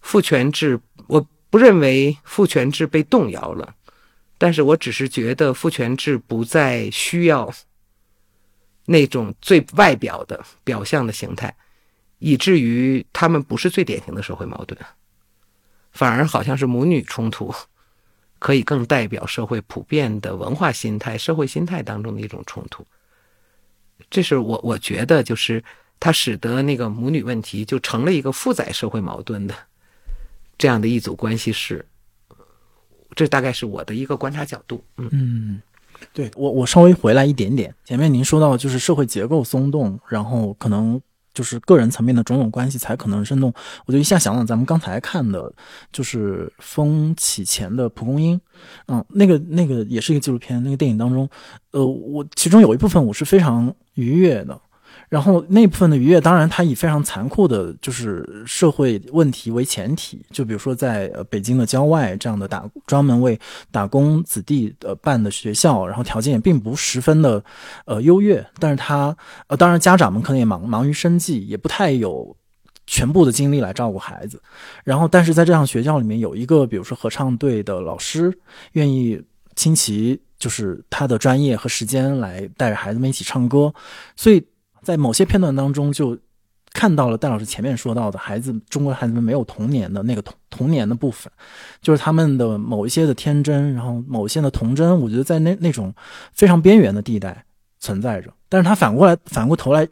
父权制，我不认为父权制被动摇了，但是我只是觉得父权制不再需要那种最外表的表象的形态，以至于他们不是最典型的社会矛盾。反而好像是母女冲突，可以更代表社会普遍的文化心态、社会心态当中的一种冲突。这是我我觉得，就是它使得那个母女问题就成了一个负载社会矛盾的这样的一组关系式。这大概是我的一个观察角度。嗯，对我我稍微回来一点点。前面您说到就是社会结构松动，然后可能。就是个人层面的种种关系才可能生动。我就一下想到咱们刚才看的，就是《风起前的蒲公英》，嗯，那个那个也是一个纪录片。那个电影当中，呃，我其中有一部分我是非常愉悦的。然后那部分的愉悦，当然它以非常残酷的，就是社会问题为前提。就比如说在北京的郊外这样的打专门为打工子弟呃办的学校，然后条件也并不十分的呃优越。但是他呃当然家长们可能也忙忙于生计，也不太有全部的精力来照顾孩子。然后但是在这样学校里面有一个比如说合唱队的老师愿意倾其就是他的专业和时间来带着孩子们一起唱歌，所以。在某些片段当中，就看到了戴老师前面说到的孩子，中国孩子们没有童年的那个童童年的部分，就是他们的某一些的天真，然后某些的童真，我觉得在那那种非常边缘的地带存在着。但是他反过来反过头来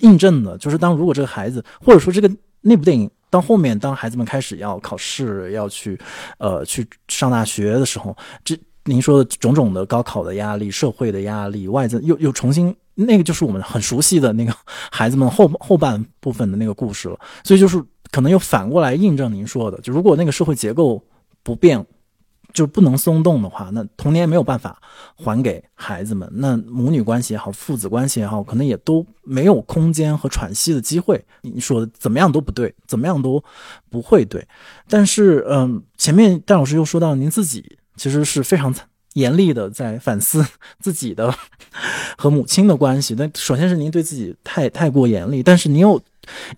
印证的，就是当如果这个孩子，或者说这个那部电影，当后面当孩子们开始要考试，要去呃去上大学的时候，这您说的种种的高考的压力、社会的压力、外在又又重新。那个就是我们很熟悉的那个孩子们后后半部分的那个故事了，所以就是可能又反过来印证您说的，就如果那个社会结构不变，就不能松动的话，那童年没有办法还给孩子们，那母女关系也好，父子关系也好，可能也都没有空间和喘息的机会。你说的怎么样都不对，怎么样都不会对。但是，嗯，前面戴老师又说到您自己其实是非常惨严厉的在反思自己的 和母亲的关系。但首先是您对自己太太过严厉，但是您又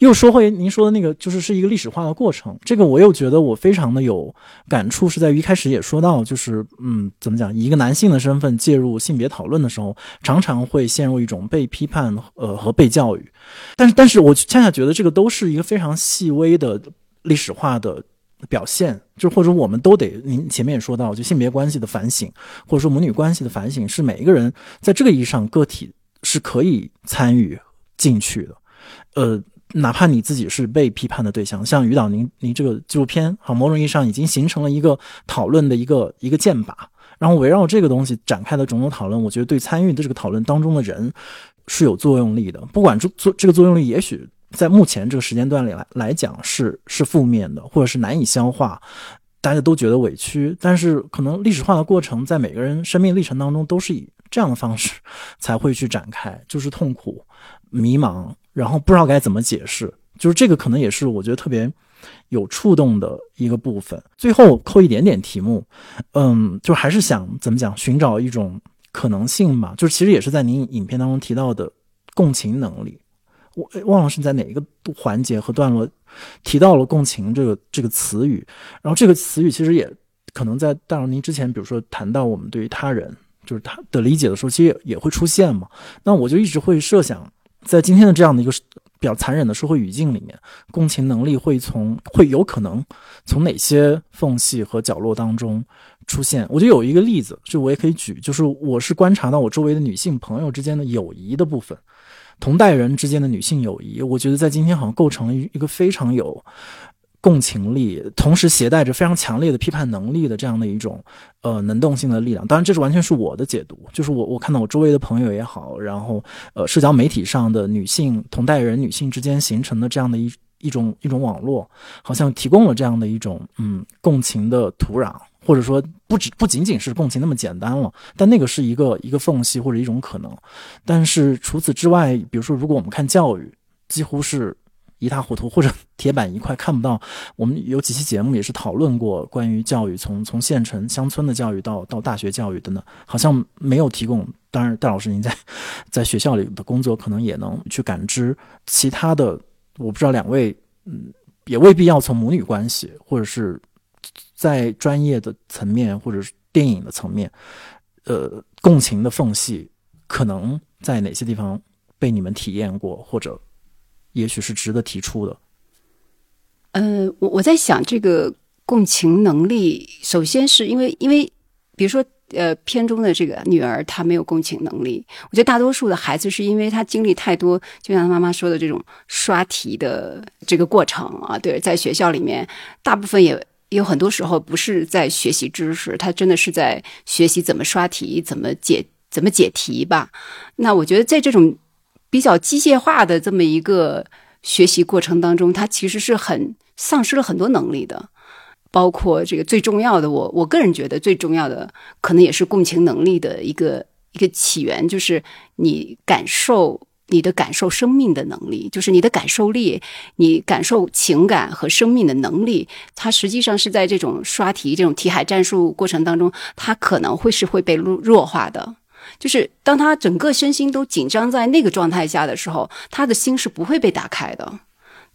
又说回您说的那个，就是是一个历史化的过程。这个我又觉得我非常的有感触，是在于一开始也说到，就是嗯，怎么讲，以一个男性的身份介入性别讨论的时候，常常会陷入一种被批判呃和被教育。但是，但是我恰恰觉得这个都是一个非常细微的历史化的。表现就或者我们都得，您前面也说到，就性别关系的反省，或者说母女关系的反省，是每一个人在这个意义上个体是可以参与进去的。呃，哪怕你自己是被批判的对象，像于导您您这个纪录片，好，某种意义上已经形成了一个讨论的一个一个剑靶，然后围绕这个东西展开的种种讨论，我觉得对参与的这个讨论当中的人是有作用力的，不管这作这个作用力，也许。在目前这个时间段里来来讲是是负面的，或者是难以消化，大家都觉得委屈。但是可能历史化的过程在每个人生命历程当中都是以这样的方式才会去展开，就是痛苦、迷茫，然后不知道该怎么解释。就是这个可能也是我觉得特别有触动的一个部分。最后扣一点点题目，嗯，就还是想怎么讲，寻找一种可能性吧。就是其实也是在您影片当中提到的共情能力。我忘了是在哪一个环节和段落提到了共情这个这个词语，然后这个词语其实也可能在大荣您之前，比如说谈到我们对于他人就是他的理解的时候，其实也会出现嘛。那我就一直会设想，在今天的这样的一个比较残忍的社会语境里面，共情能力会从会有可能从哪些缝隙和角落当中出现？我就有一个例子，就我也可以举，就是我是观察到我周围的女性朋友之间的友谊的部分。同代人之间的女性友谊，我觉得在今天好像构成了一一个非常有共情力，同时携带着非常强烈的批判能力的这样的一种呃能动性的力量。当然，这是完全是我的解读，就是我我看到我周围的朋友也好，然后呃社交媒体上的女性同代人女性之间形成的这样的一一种一种网络，好像提供了这样的一种嗯共情的土壤。或者说不只不仅仅是共情那么简单了，但那个是一个一个缝隙或者一种可能。但是除此之外，比如说，如果我们看教育，几乎是一塌糊涂或者 铁板一块，看不到。我们有几期节目也是讨论过关于教育，从从县城乡村的教育到到大学教育等等，好像没有提供。当然，戴老师您在在学校里的工作，可能也能去感知其他的。我不知道两位，嗯，也未必要从母女关系或者是。在专业的层面，或者是电影的层面，呃，共情的缝隙可能在哪些地方被你们体验过，或者也许是值得提出的？呃，我我在想，这个共情能力，首先是因为，因为比如说，呃，片中的这个女儿她没有共情能力，我觉得大多数的孩子是因为他经历太多，就像他妈妈说的这种刷题的这个过程啊，对，在学校里面，大部分也。有很多时候不是在学习知识，他真的是在学习怎么刷题、怎么解、怎么解题吧。那我觉得在这种比较机械化的这么一个学习过程当中，他其实是很丧失了很多能力的，包括这个最重要的，我我个人觉得最重要的，可能也是共情能力的一个一个起源，就是你感受。你的感受生命的能力，就是你的感受力，你感受情感和生命的能力，它实际上是在这种刷题、这种题海战术过程当中，它可能会是会被弱弱化的。就是当他整个身心都紧张在那个状态下的时候，他的心是不会被打开的，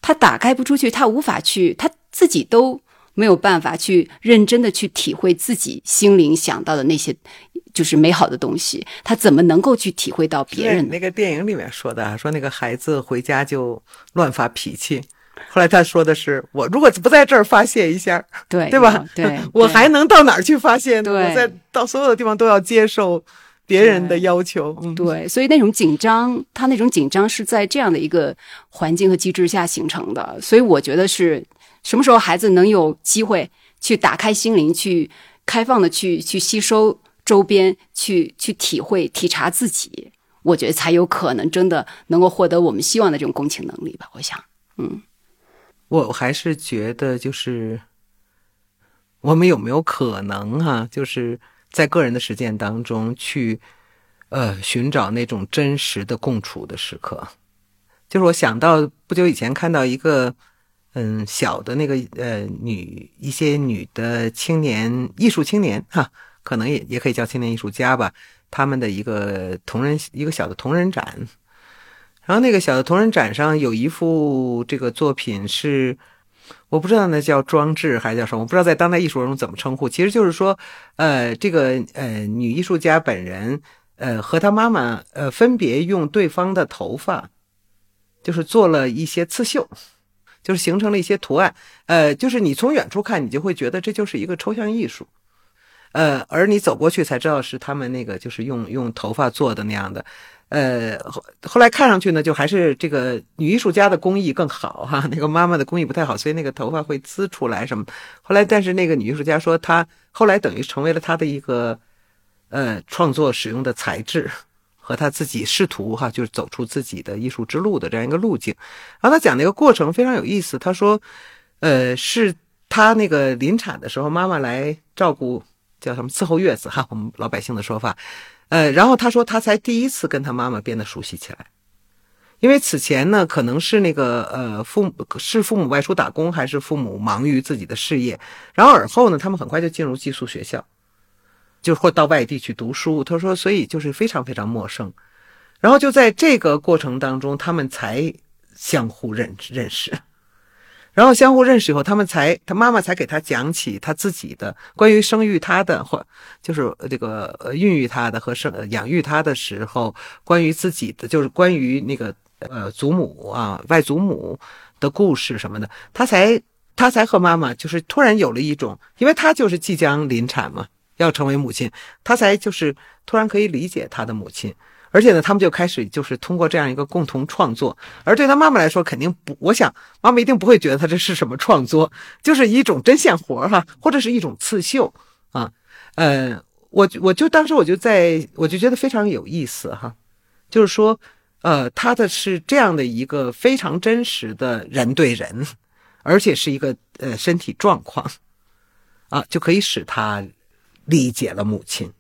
他打开不出去，他无法去，他自己都没有办法去认真的去体会自己心灵想到的那些。就是美好的东西，他怎么能够去体会到别人？那个电影里面说的，说那个孩子回家就乱发脾气，后来他说的是：我如果不在这儿发泄一下，对对吧？对，我还能到哪儿去发泄呢？我在到所有的地方都要接受别人的要求。对，所以那种紧张，他那种紧张是在这样的一个环境和机制下形成的。所以我觉得是什么时候孩子能有机会去打开心灵，去开放的去去吸收。周边去去体会体察自己，我觉得才有可能真的能够获得我们希望的这种共情能力吧。我想，嗯，我还是觉得就是我们有没有可能哈，就是在个人的实践当中去呃寻找那种真实的共处的时刻。就是我想到不久以前看到一个嗯小的那个呃女一些女的青年艺术青年哈。可能也也可以叫青年艺术家吧。他们的一个同人一个小的同人展，然后那个小的同人展上有一幅这个作品是，我不知道那叫装置还是叫什么，我不知道在当代艺术中怎么称呼。其实就是说，呃，这个呃女艺术家本人，呃和她妈妈呃分别用对方的头发，就是做了一些刺绣。就是形成了一些图案，呃，就是你从远处看，你就会觉得这就是一个抽象艺术，呃，而你走过去才知道是他们那个就是用用头发做的那样的，呃，后后来看上去呢，就还是这个女艺术家的工艺更好哈，那个妈妈的工艺不太好，所以那个头发会滋出来什么。后来，但是那个女艺术家说，她后来等于成为了她的一个呃创作使用的材质。和她自己试图哈，就是走出自己的艺术之路的这样一个路径。然后她讲那个过程非常有意思。她说，呃，是她那个临产的时候，妈妈来照顾，叫什么伺候月子哈，我们老百姓的说法。呃，然后他说他才第一次跟他妈妈变得熟悉起来，因为此前呢，可能是那个呃父母是父母外出打工，还是父母忙于自己的事业，然后而后呢，他们很快就进入寄宿学校。就或到外地去读书，他说，所以就是非常非常陌生，然后就在这个过程当中，他们才相互认认识，然后相互认识以后，他们才他妈妈才给他讲起他自己的关于生育他的或就是这个呃孕育他的和生养育他的时候，关于自己的就是关于那个呃祖母啊外祖母的故事什么的，他才他才和妈妈就是突然有了一种，因为他就是即将临产嘛。要成为母亲，他才就是突然可以理解他的母亲，而且呢，他们就开始就是通过这样一个共同创作。而对他妈妈来说，肯定不，我想妈妈一定不会觉得他这是什么创作，就是一种针线活哈，或者是一种刺绣啊。呃，我我就当时我就在我就觉得非常有意思哈，就是说，呃，他的是这样的一个非常真实的人对人，而且是一个呃身体状况啊，就可以使他。理解了母亲，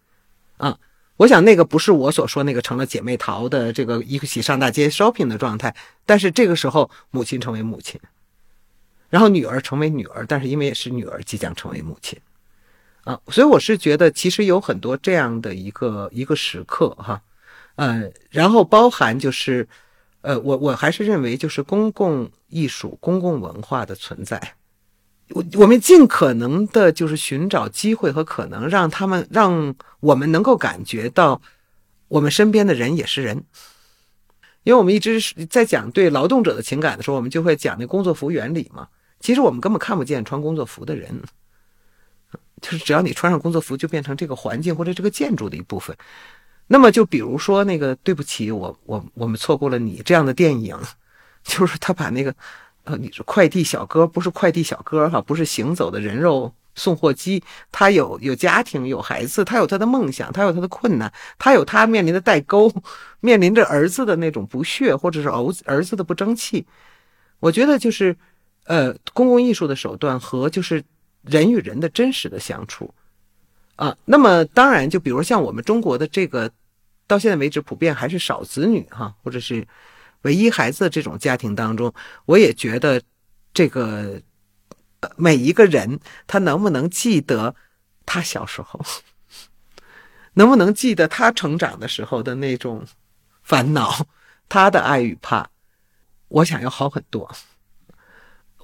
啊，我想那个不是我所说那个成了姐妹淘的这个一起上大街 shopping 的状态，但是这个时候母亲成为母亲，然后女儿成为女儿，但是因为也是女儿即将成为母亲，啊，所以我是觉得其实有很多这样的一个一个时刻哈，呃，然后包含就是，呃，我我还是认为就是公共艺术、公共文化的存在。我我们尽可能的，就是寻找机会和可能，让他们让我们能够感觉到，我们身边的人也是人。因为我们一直在讲对劳动者的情感的时候，我们就会讲那工作服原理嘛。其实我们根本看不见穿工作服的人，就是只要你穿上工作服，就变成这个环境或者这个建筑的一部分。那么就比如说那个对不起，我我我们错过了你这样的电影，就是他把那个。呃，你说快递小哥不是快递小哥哈，不是行走的人肉送货机，他有有家庭有孩子，他有他的梦想，他有他的困难，他有他面临的代沟，面临着儿子的那种不屑，或者是儿子儿子的不争气。我觉得就是，呃，公共艺术的手段和就是人与人的真实的相处啊。那么当然，就比如像我们中国的这个，到现在为止普遍还是少子女哈，或者是。唯一孩子的这种家庭当中，我也觉得，这个每一个人他能不能记得他小时候，能不能记得他成长的时候的那种烦恼，他的爱与怕，我想要好很多。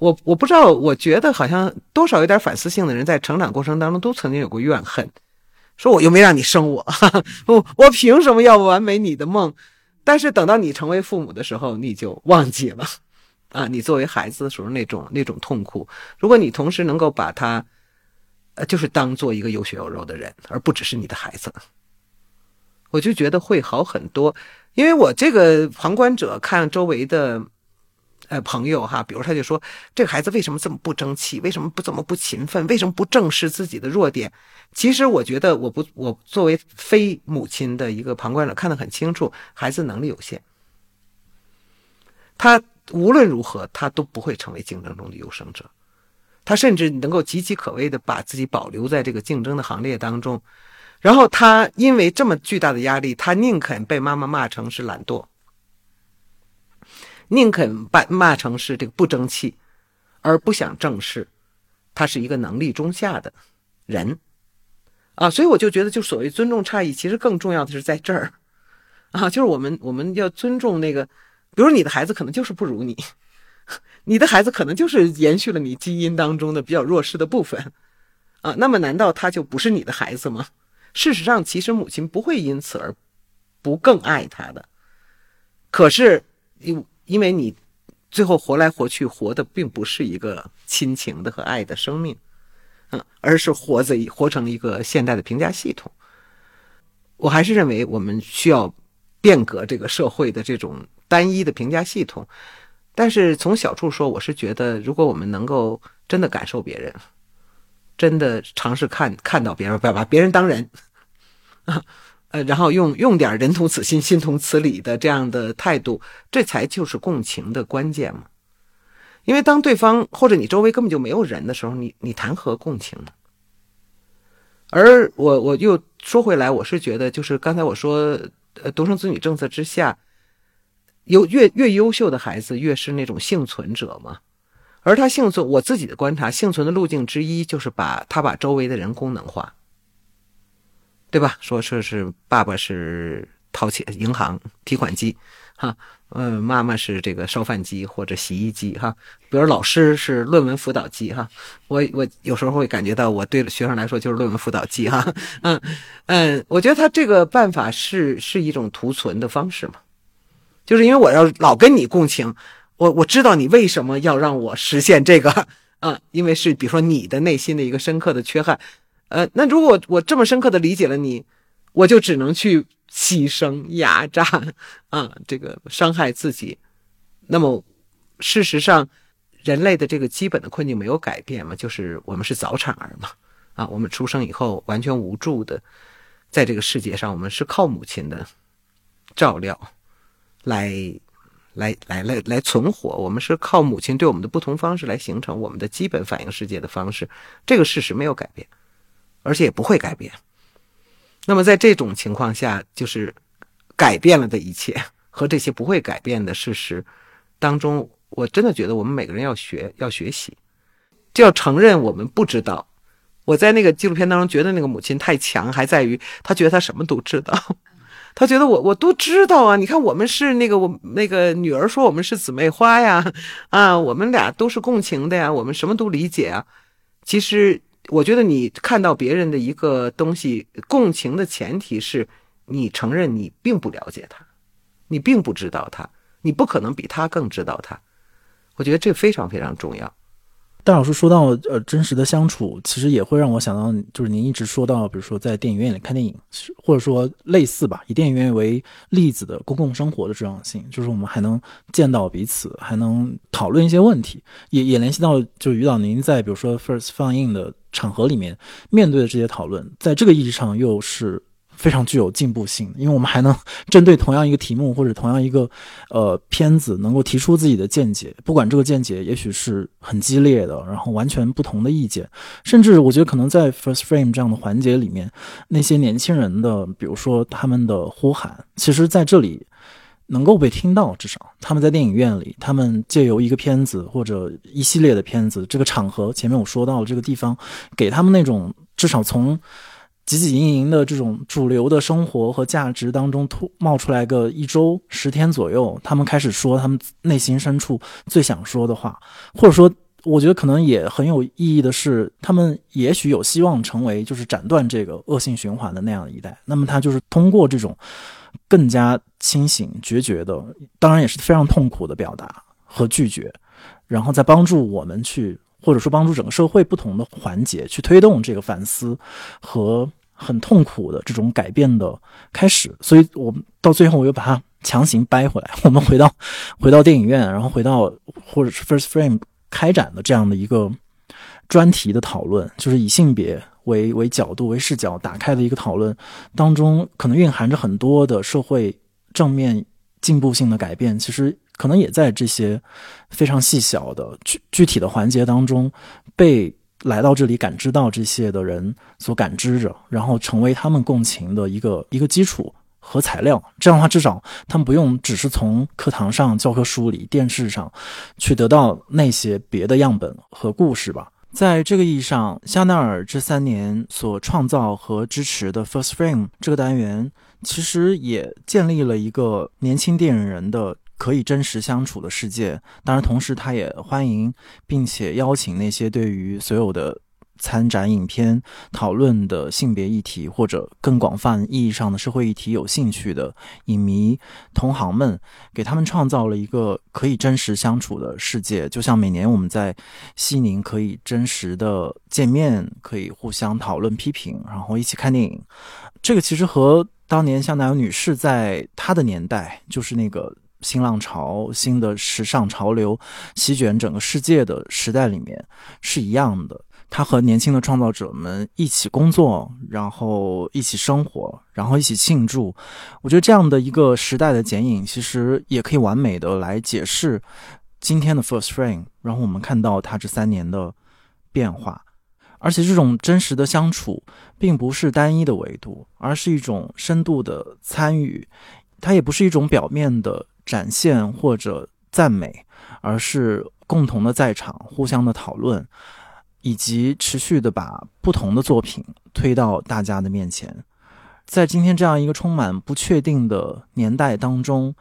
我我不知道，我觉得好像多少有点反思性的人，在成长过程当中都曾经有过怨恨，说我又没让你生我，我我凭什么要完美你的梦？但是等到你成为父母的时候，你就忘记了，啊，你作为孩子的时候那种那种痛苦。如果你同时能够把他，呃，就是当做一个有血有肉的人，而不只是你的孩子，我就觉得会好很多。因为我这个旁观者看周围的。呃，朋友哈，比如他就说，这个孩子为什么这么不争气？为什么不怎么不勤奋？为什么不正视自己的弱点？其实我觉得，我不，我作为非母亲的一个旁观者，看得很清楚，孩子能力有限，他无论如何，他都不会成为竞争中的优胜者，他甚至能够岌岌可危的把自己保留在这个竞争的行列当中，然后他因为这么巨大的压力，他宁肯被妈妈骂成是懒惰。宁肯把骂成是这个不争气，而不想正视，他是一个能力中下的人，啊，所以我就觉得，就所谓尊重差异，其实更重要的是在这儿。啊，就是我们我们要尊重那个，比如你的孩子可能就是不如你，你的孩子可能就是延续了你基因当中的比较弱势的部分。啊，那么难道他就不是你的孩子吗？事实上，其实母亲不会因此而不更爱他的，可是因为你最后活来活去活的并不是一个亲情的和爱的生命。嗯而是活在活成一个现代的评价系统。我还是认为我们需要变革这个社会的这种单一的评价系统。但是从小处说，我是觉得，如果我们能够真的感受别人，真的尝试看看到别人，不要把别人当人啊，呃，然后用用点人同此心，心同此理的这样的态度，这才就是共情的关键嘛。因为当对方或者你周围根本就没有人的时候，你你谈何共情呢？而我我又说回来，我是觉得，就是刚才我说，呃，独生子女政策之下，优越越优秀的孩子越是那种幸存者嘛。而他幸存，我自己的观察，幸存的路径之一就是把他把周围的人功能化，对吧？说说是爸爸是掏钱银行提款机，哈。嗯，妈妈是这个烧饭机或者洗衣机哈，比如老师是论文辅导机哈，我我有时候会感觉到我对学生来说就是论文辅导机哈，嗯嗯，我觉得他这个办法是是一种图存的方式嘛，就是因为我要老跟你共情，我我知道你为什么要让我实现这个 啊，因为是比如说你的内心的一个深刻的缺憾，呃，那如果我这么深刻的理解了你，我就只能去。牺牲、压榨，啊，这个伤害自己。那么，事实上，人类的这个基本的困境没有改变嘛？就是我们是早产儿嘛，啊，我们出生以后完全无助的，在这个世界上，我们是靠母亲的照料来、来、来、来、来存活。我们是靠母亲对我们的不同方式来形成我们的基本反应世界的方式。这个事实没有改变，而且也不会改变。那么在这种情况下，就是改变了的一切 和这些不会改变的事实当中，我真的觉得我们每个人要学，要学习，就要承认我们不知道。我在那个纪录片当中觉得那个母亲太强，还在于她觉得她什么都知道，她觉得我我都知道啊。你看我们是那个我那个女儿说我们是姊妹花呀，啊，我们俩都是共情的呀，我们什么都理解啊。其实。我觉得你看到别人的一个东西，共情的前提是你承认你并不了解他，你并不知道他，你不可能比他更知道他。我觉得这非常非常重要。戴老师说到，呃，真实的相处，其实也会让我想到，就是您一直说到，比如说在电影院里看电影，或者说类似吧，以电影院为例子的公共生活的重要性，就是我们还能见到彼此，还能讨论一些问题，也也联系到，就是于导您在比如说 First 放映的场合里面面对的这些讨论，在这个意义上又是。非常具有进步性的，因为我们还能 针对同样一个题目或者同样一个呃片子，能够提出自己的见解，不管这个见解也许是很激烈的，然后完全不同的意见，甚至我觉得可能在 first frame 这样的环节里面，那些年轻人的，比如说他们的呼喊，其实在这里能够被听到，至少他们在电影院里，他们借由一个片子或者一系列的片子，这个场合前面我说到了这个地方，给他们那种至少从。汲汲营营的这种主流的生活和价值当中突冒出来个一周十天左右，他们开始说他们内心深处最想说的话，或者说，我觉得可能也很有意义的是，他们也许有希望成为就是斩断这个恶性循环的那样一代。那么他就是通过这种更加清醒决绝的，当然也是非常痛苦的表达和拒绝，然后再帮助我们去。或者说帮助整个社会不同的环节去推动这个反思和很痛苦的这种改变的开始，所以我到最后我又把它强行掰回来，我们回到回到电影院，然后回到或者是 First Frame 开展的这样的一个专题的讨论，就是以性别为为角度为视角打开的一个讨论当中，可能蕴含着很多的社会正面进步性的改变，其实。可能也在这些非常细小的具具体的环节当中，被来到这里感知到这些的人所感知着，然后成为他们共情的一个一个基础和材料。这样的话，至少他们不用只是从课堂上、教科书里、电视上去得到那些别的样本和故事吧。在这个意义上，香奈儿这三年所创造和支持的 First Frame 这个单元，其实也建立了一个年轻电影人的可以真实相处的世界。当然，同时他也欢迎并且邀请那些对于所有的。参展影片讨论的性别议题，或者更广泛意义上的社会议题有兴趣的影迷同行们，给他们创造了一个可以真实相处的世界。就像每年我们在西宁可以真实的见面，可以互相讨论批评，然后一起看电影。这个其实和当年香奈儿女士在她的年代，就是那个新浪潮、新的时尚潮流席卷整个世界的时代里面是一样的。他和年轻的创造者们一起工作，然后一起生活，然后一起庆祝。我觉得这样的一个时代的剪影，其实也可以完美的来解释今天的 First Frame，然后我们看到他这三年的变化。而且这种真实的相处，并不是单一的维度，而是一种深度的参与。它也不是一种表面的展现或者赞美，而是共同的在场，互相的讨论。以及持续的把不同的作品推到大家的面前，在今天这样一个充满不确定的年代当中，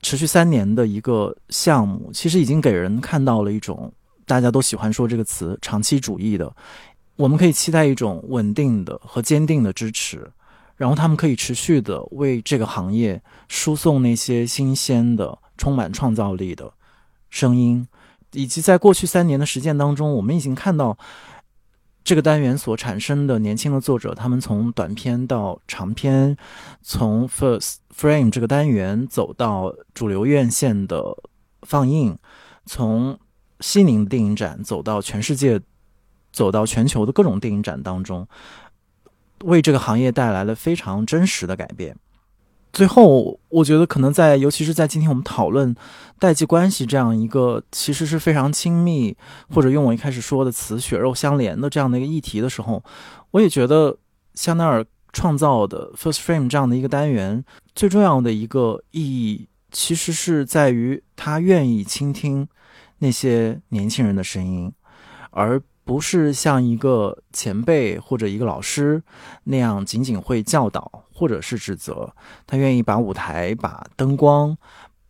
持续三年的一个项目，其实已经给人看到了一种大家都喜欢说这个词“长期主义”的。我们可以期待一种稳定的和坚定的支持，然后他们可以持续的为这个行业输送那些新鲜的、充满创造力的声音。以及在过去三年的实践当中，我们已经看到这个单元所产生的年轻的作者，他们从短片到长片，从 First Frame 这个单元走到主流院线的放映，从西宁电影展走到全世界，走到全球的各种电影展当中，为这个行业带来了非常真实的改变。最后，我觉得可能在，尤其是在今天我们讨论代际关系这样一个其实是非常亲密，或者用我一开始说的词“血肉相连”的这样的一个议题的时候，我也觉得香奈儿创造的 First Frame 这样的一个单元，最重要的一个意义，其实是在于他愿意倾听那些年轻人的声音，而。不是像一个前辈或者一个老师那样仅仅会教导或者是指责，他愿意把舞台、把灯光、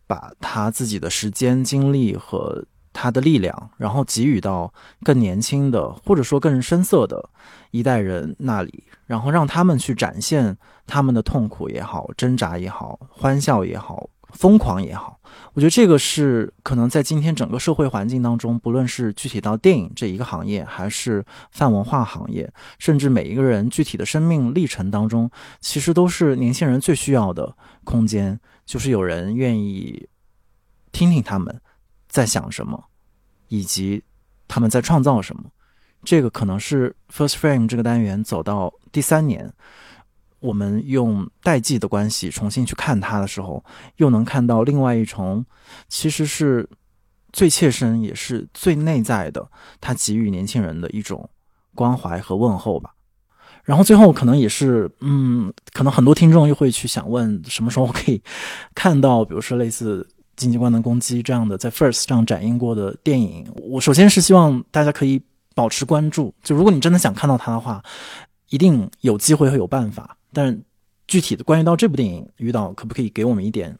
把他自己的时间、精力和他的力量，然后给予到更年轻的或者说更深色的一代人那里，然后让他们去展现他们的痛苦也好、挣扎也好、欢笑也好。疯狂也好，我觉得这个是可能在今天整个社会环境当中，不论是具体到电影这一个行业，还是泛文化行业，甚至每一个人具体的生命历程当中，其实都是年轻人最需要的空间，就是有人愿意听听他们在想什么，以及他们在创造什么。这个可能是 First Frame 这个单元走到第三年。我们用代际的关系重新去看它的时候，又能看到另外一重，其实是最切身也是最内在的，它给予年轻人的一种关怀和问候吧。然后最后可能也是，嗯，可能很多听众又会去想问，什么时候可以看到，比如说类似《经济官能攻击》这样的在 First 上展映过的电影？我首先是希望大家可以保持关注，就如果你真的想看到它的话，一定有机会和有办法。但具体的关于到这部电影，于导可不可以给我们一点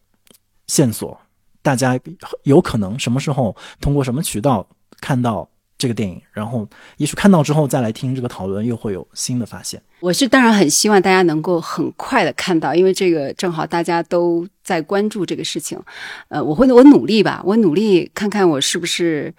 线索？大家有可能什么时候通过什么渠道看到这个电影？然后也许看到之后再来听这个讨论，又会有新的发现。我是当然很希望大家能够很快的看到，因为这个正好大家都在关注这个事情。呃，我会我努力吧，我努力看看我是不是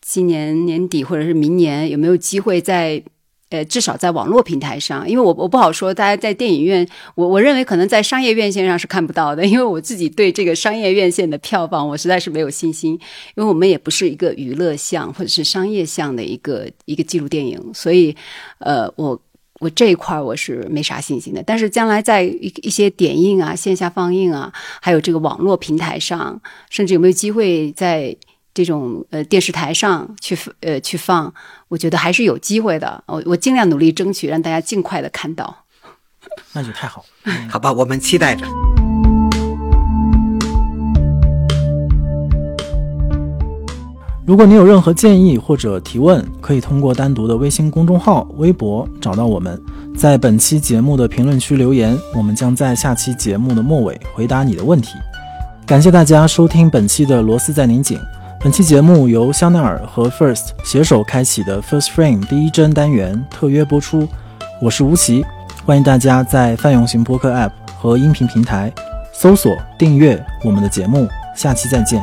今年年底或者是明年有没有机会在。呃，至少在网络平台上，因为我我不好说，大家在电影院，我我认为可能在商业院线上是看不到的，因为我自己对这个商业院线的票房，我实在是没有信心，因为我们也不是一个娱乐向或者是商业向的一个一个纪录电影，所以，呃，我我这一块我是没啥信心的。但是将来在一一些点映啊、线下放映啊，还有这个网络平台上，甚至有没有机会在。这种呃电视台上去呃去放，我觉得还是有机会的。我我尽量努力争取让大家尽快的看到。那就太好，好吧，我们期待着。如果你有任何建议或者提问，可以通过单独的微信公众号、微博找到我们，在本期节目的评论区留言，我们将在下期节目的末尾回答你的问题。感谢大家收听本期的螺丝在拧紧。本期节目由香奈儿和 First 携手开启的 First Frame 第一帧单元特约播出。我是吴奇，欢迎大家在泛用型播客 App 和音频平台搜索订阅我们的节目。下期再见。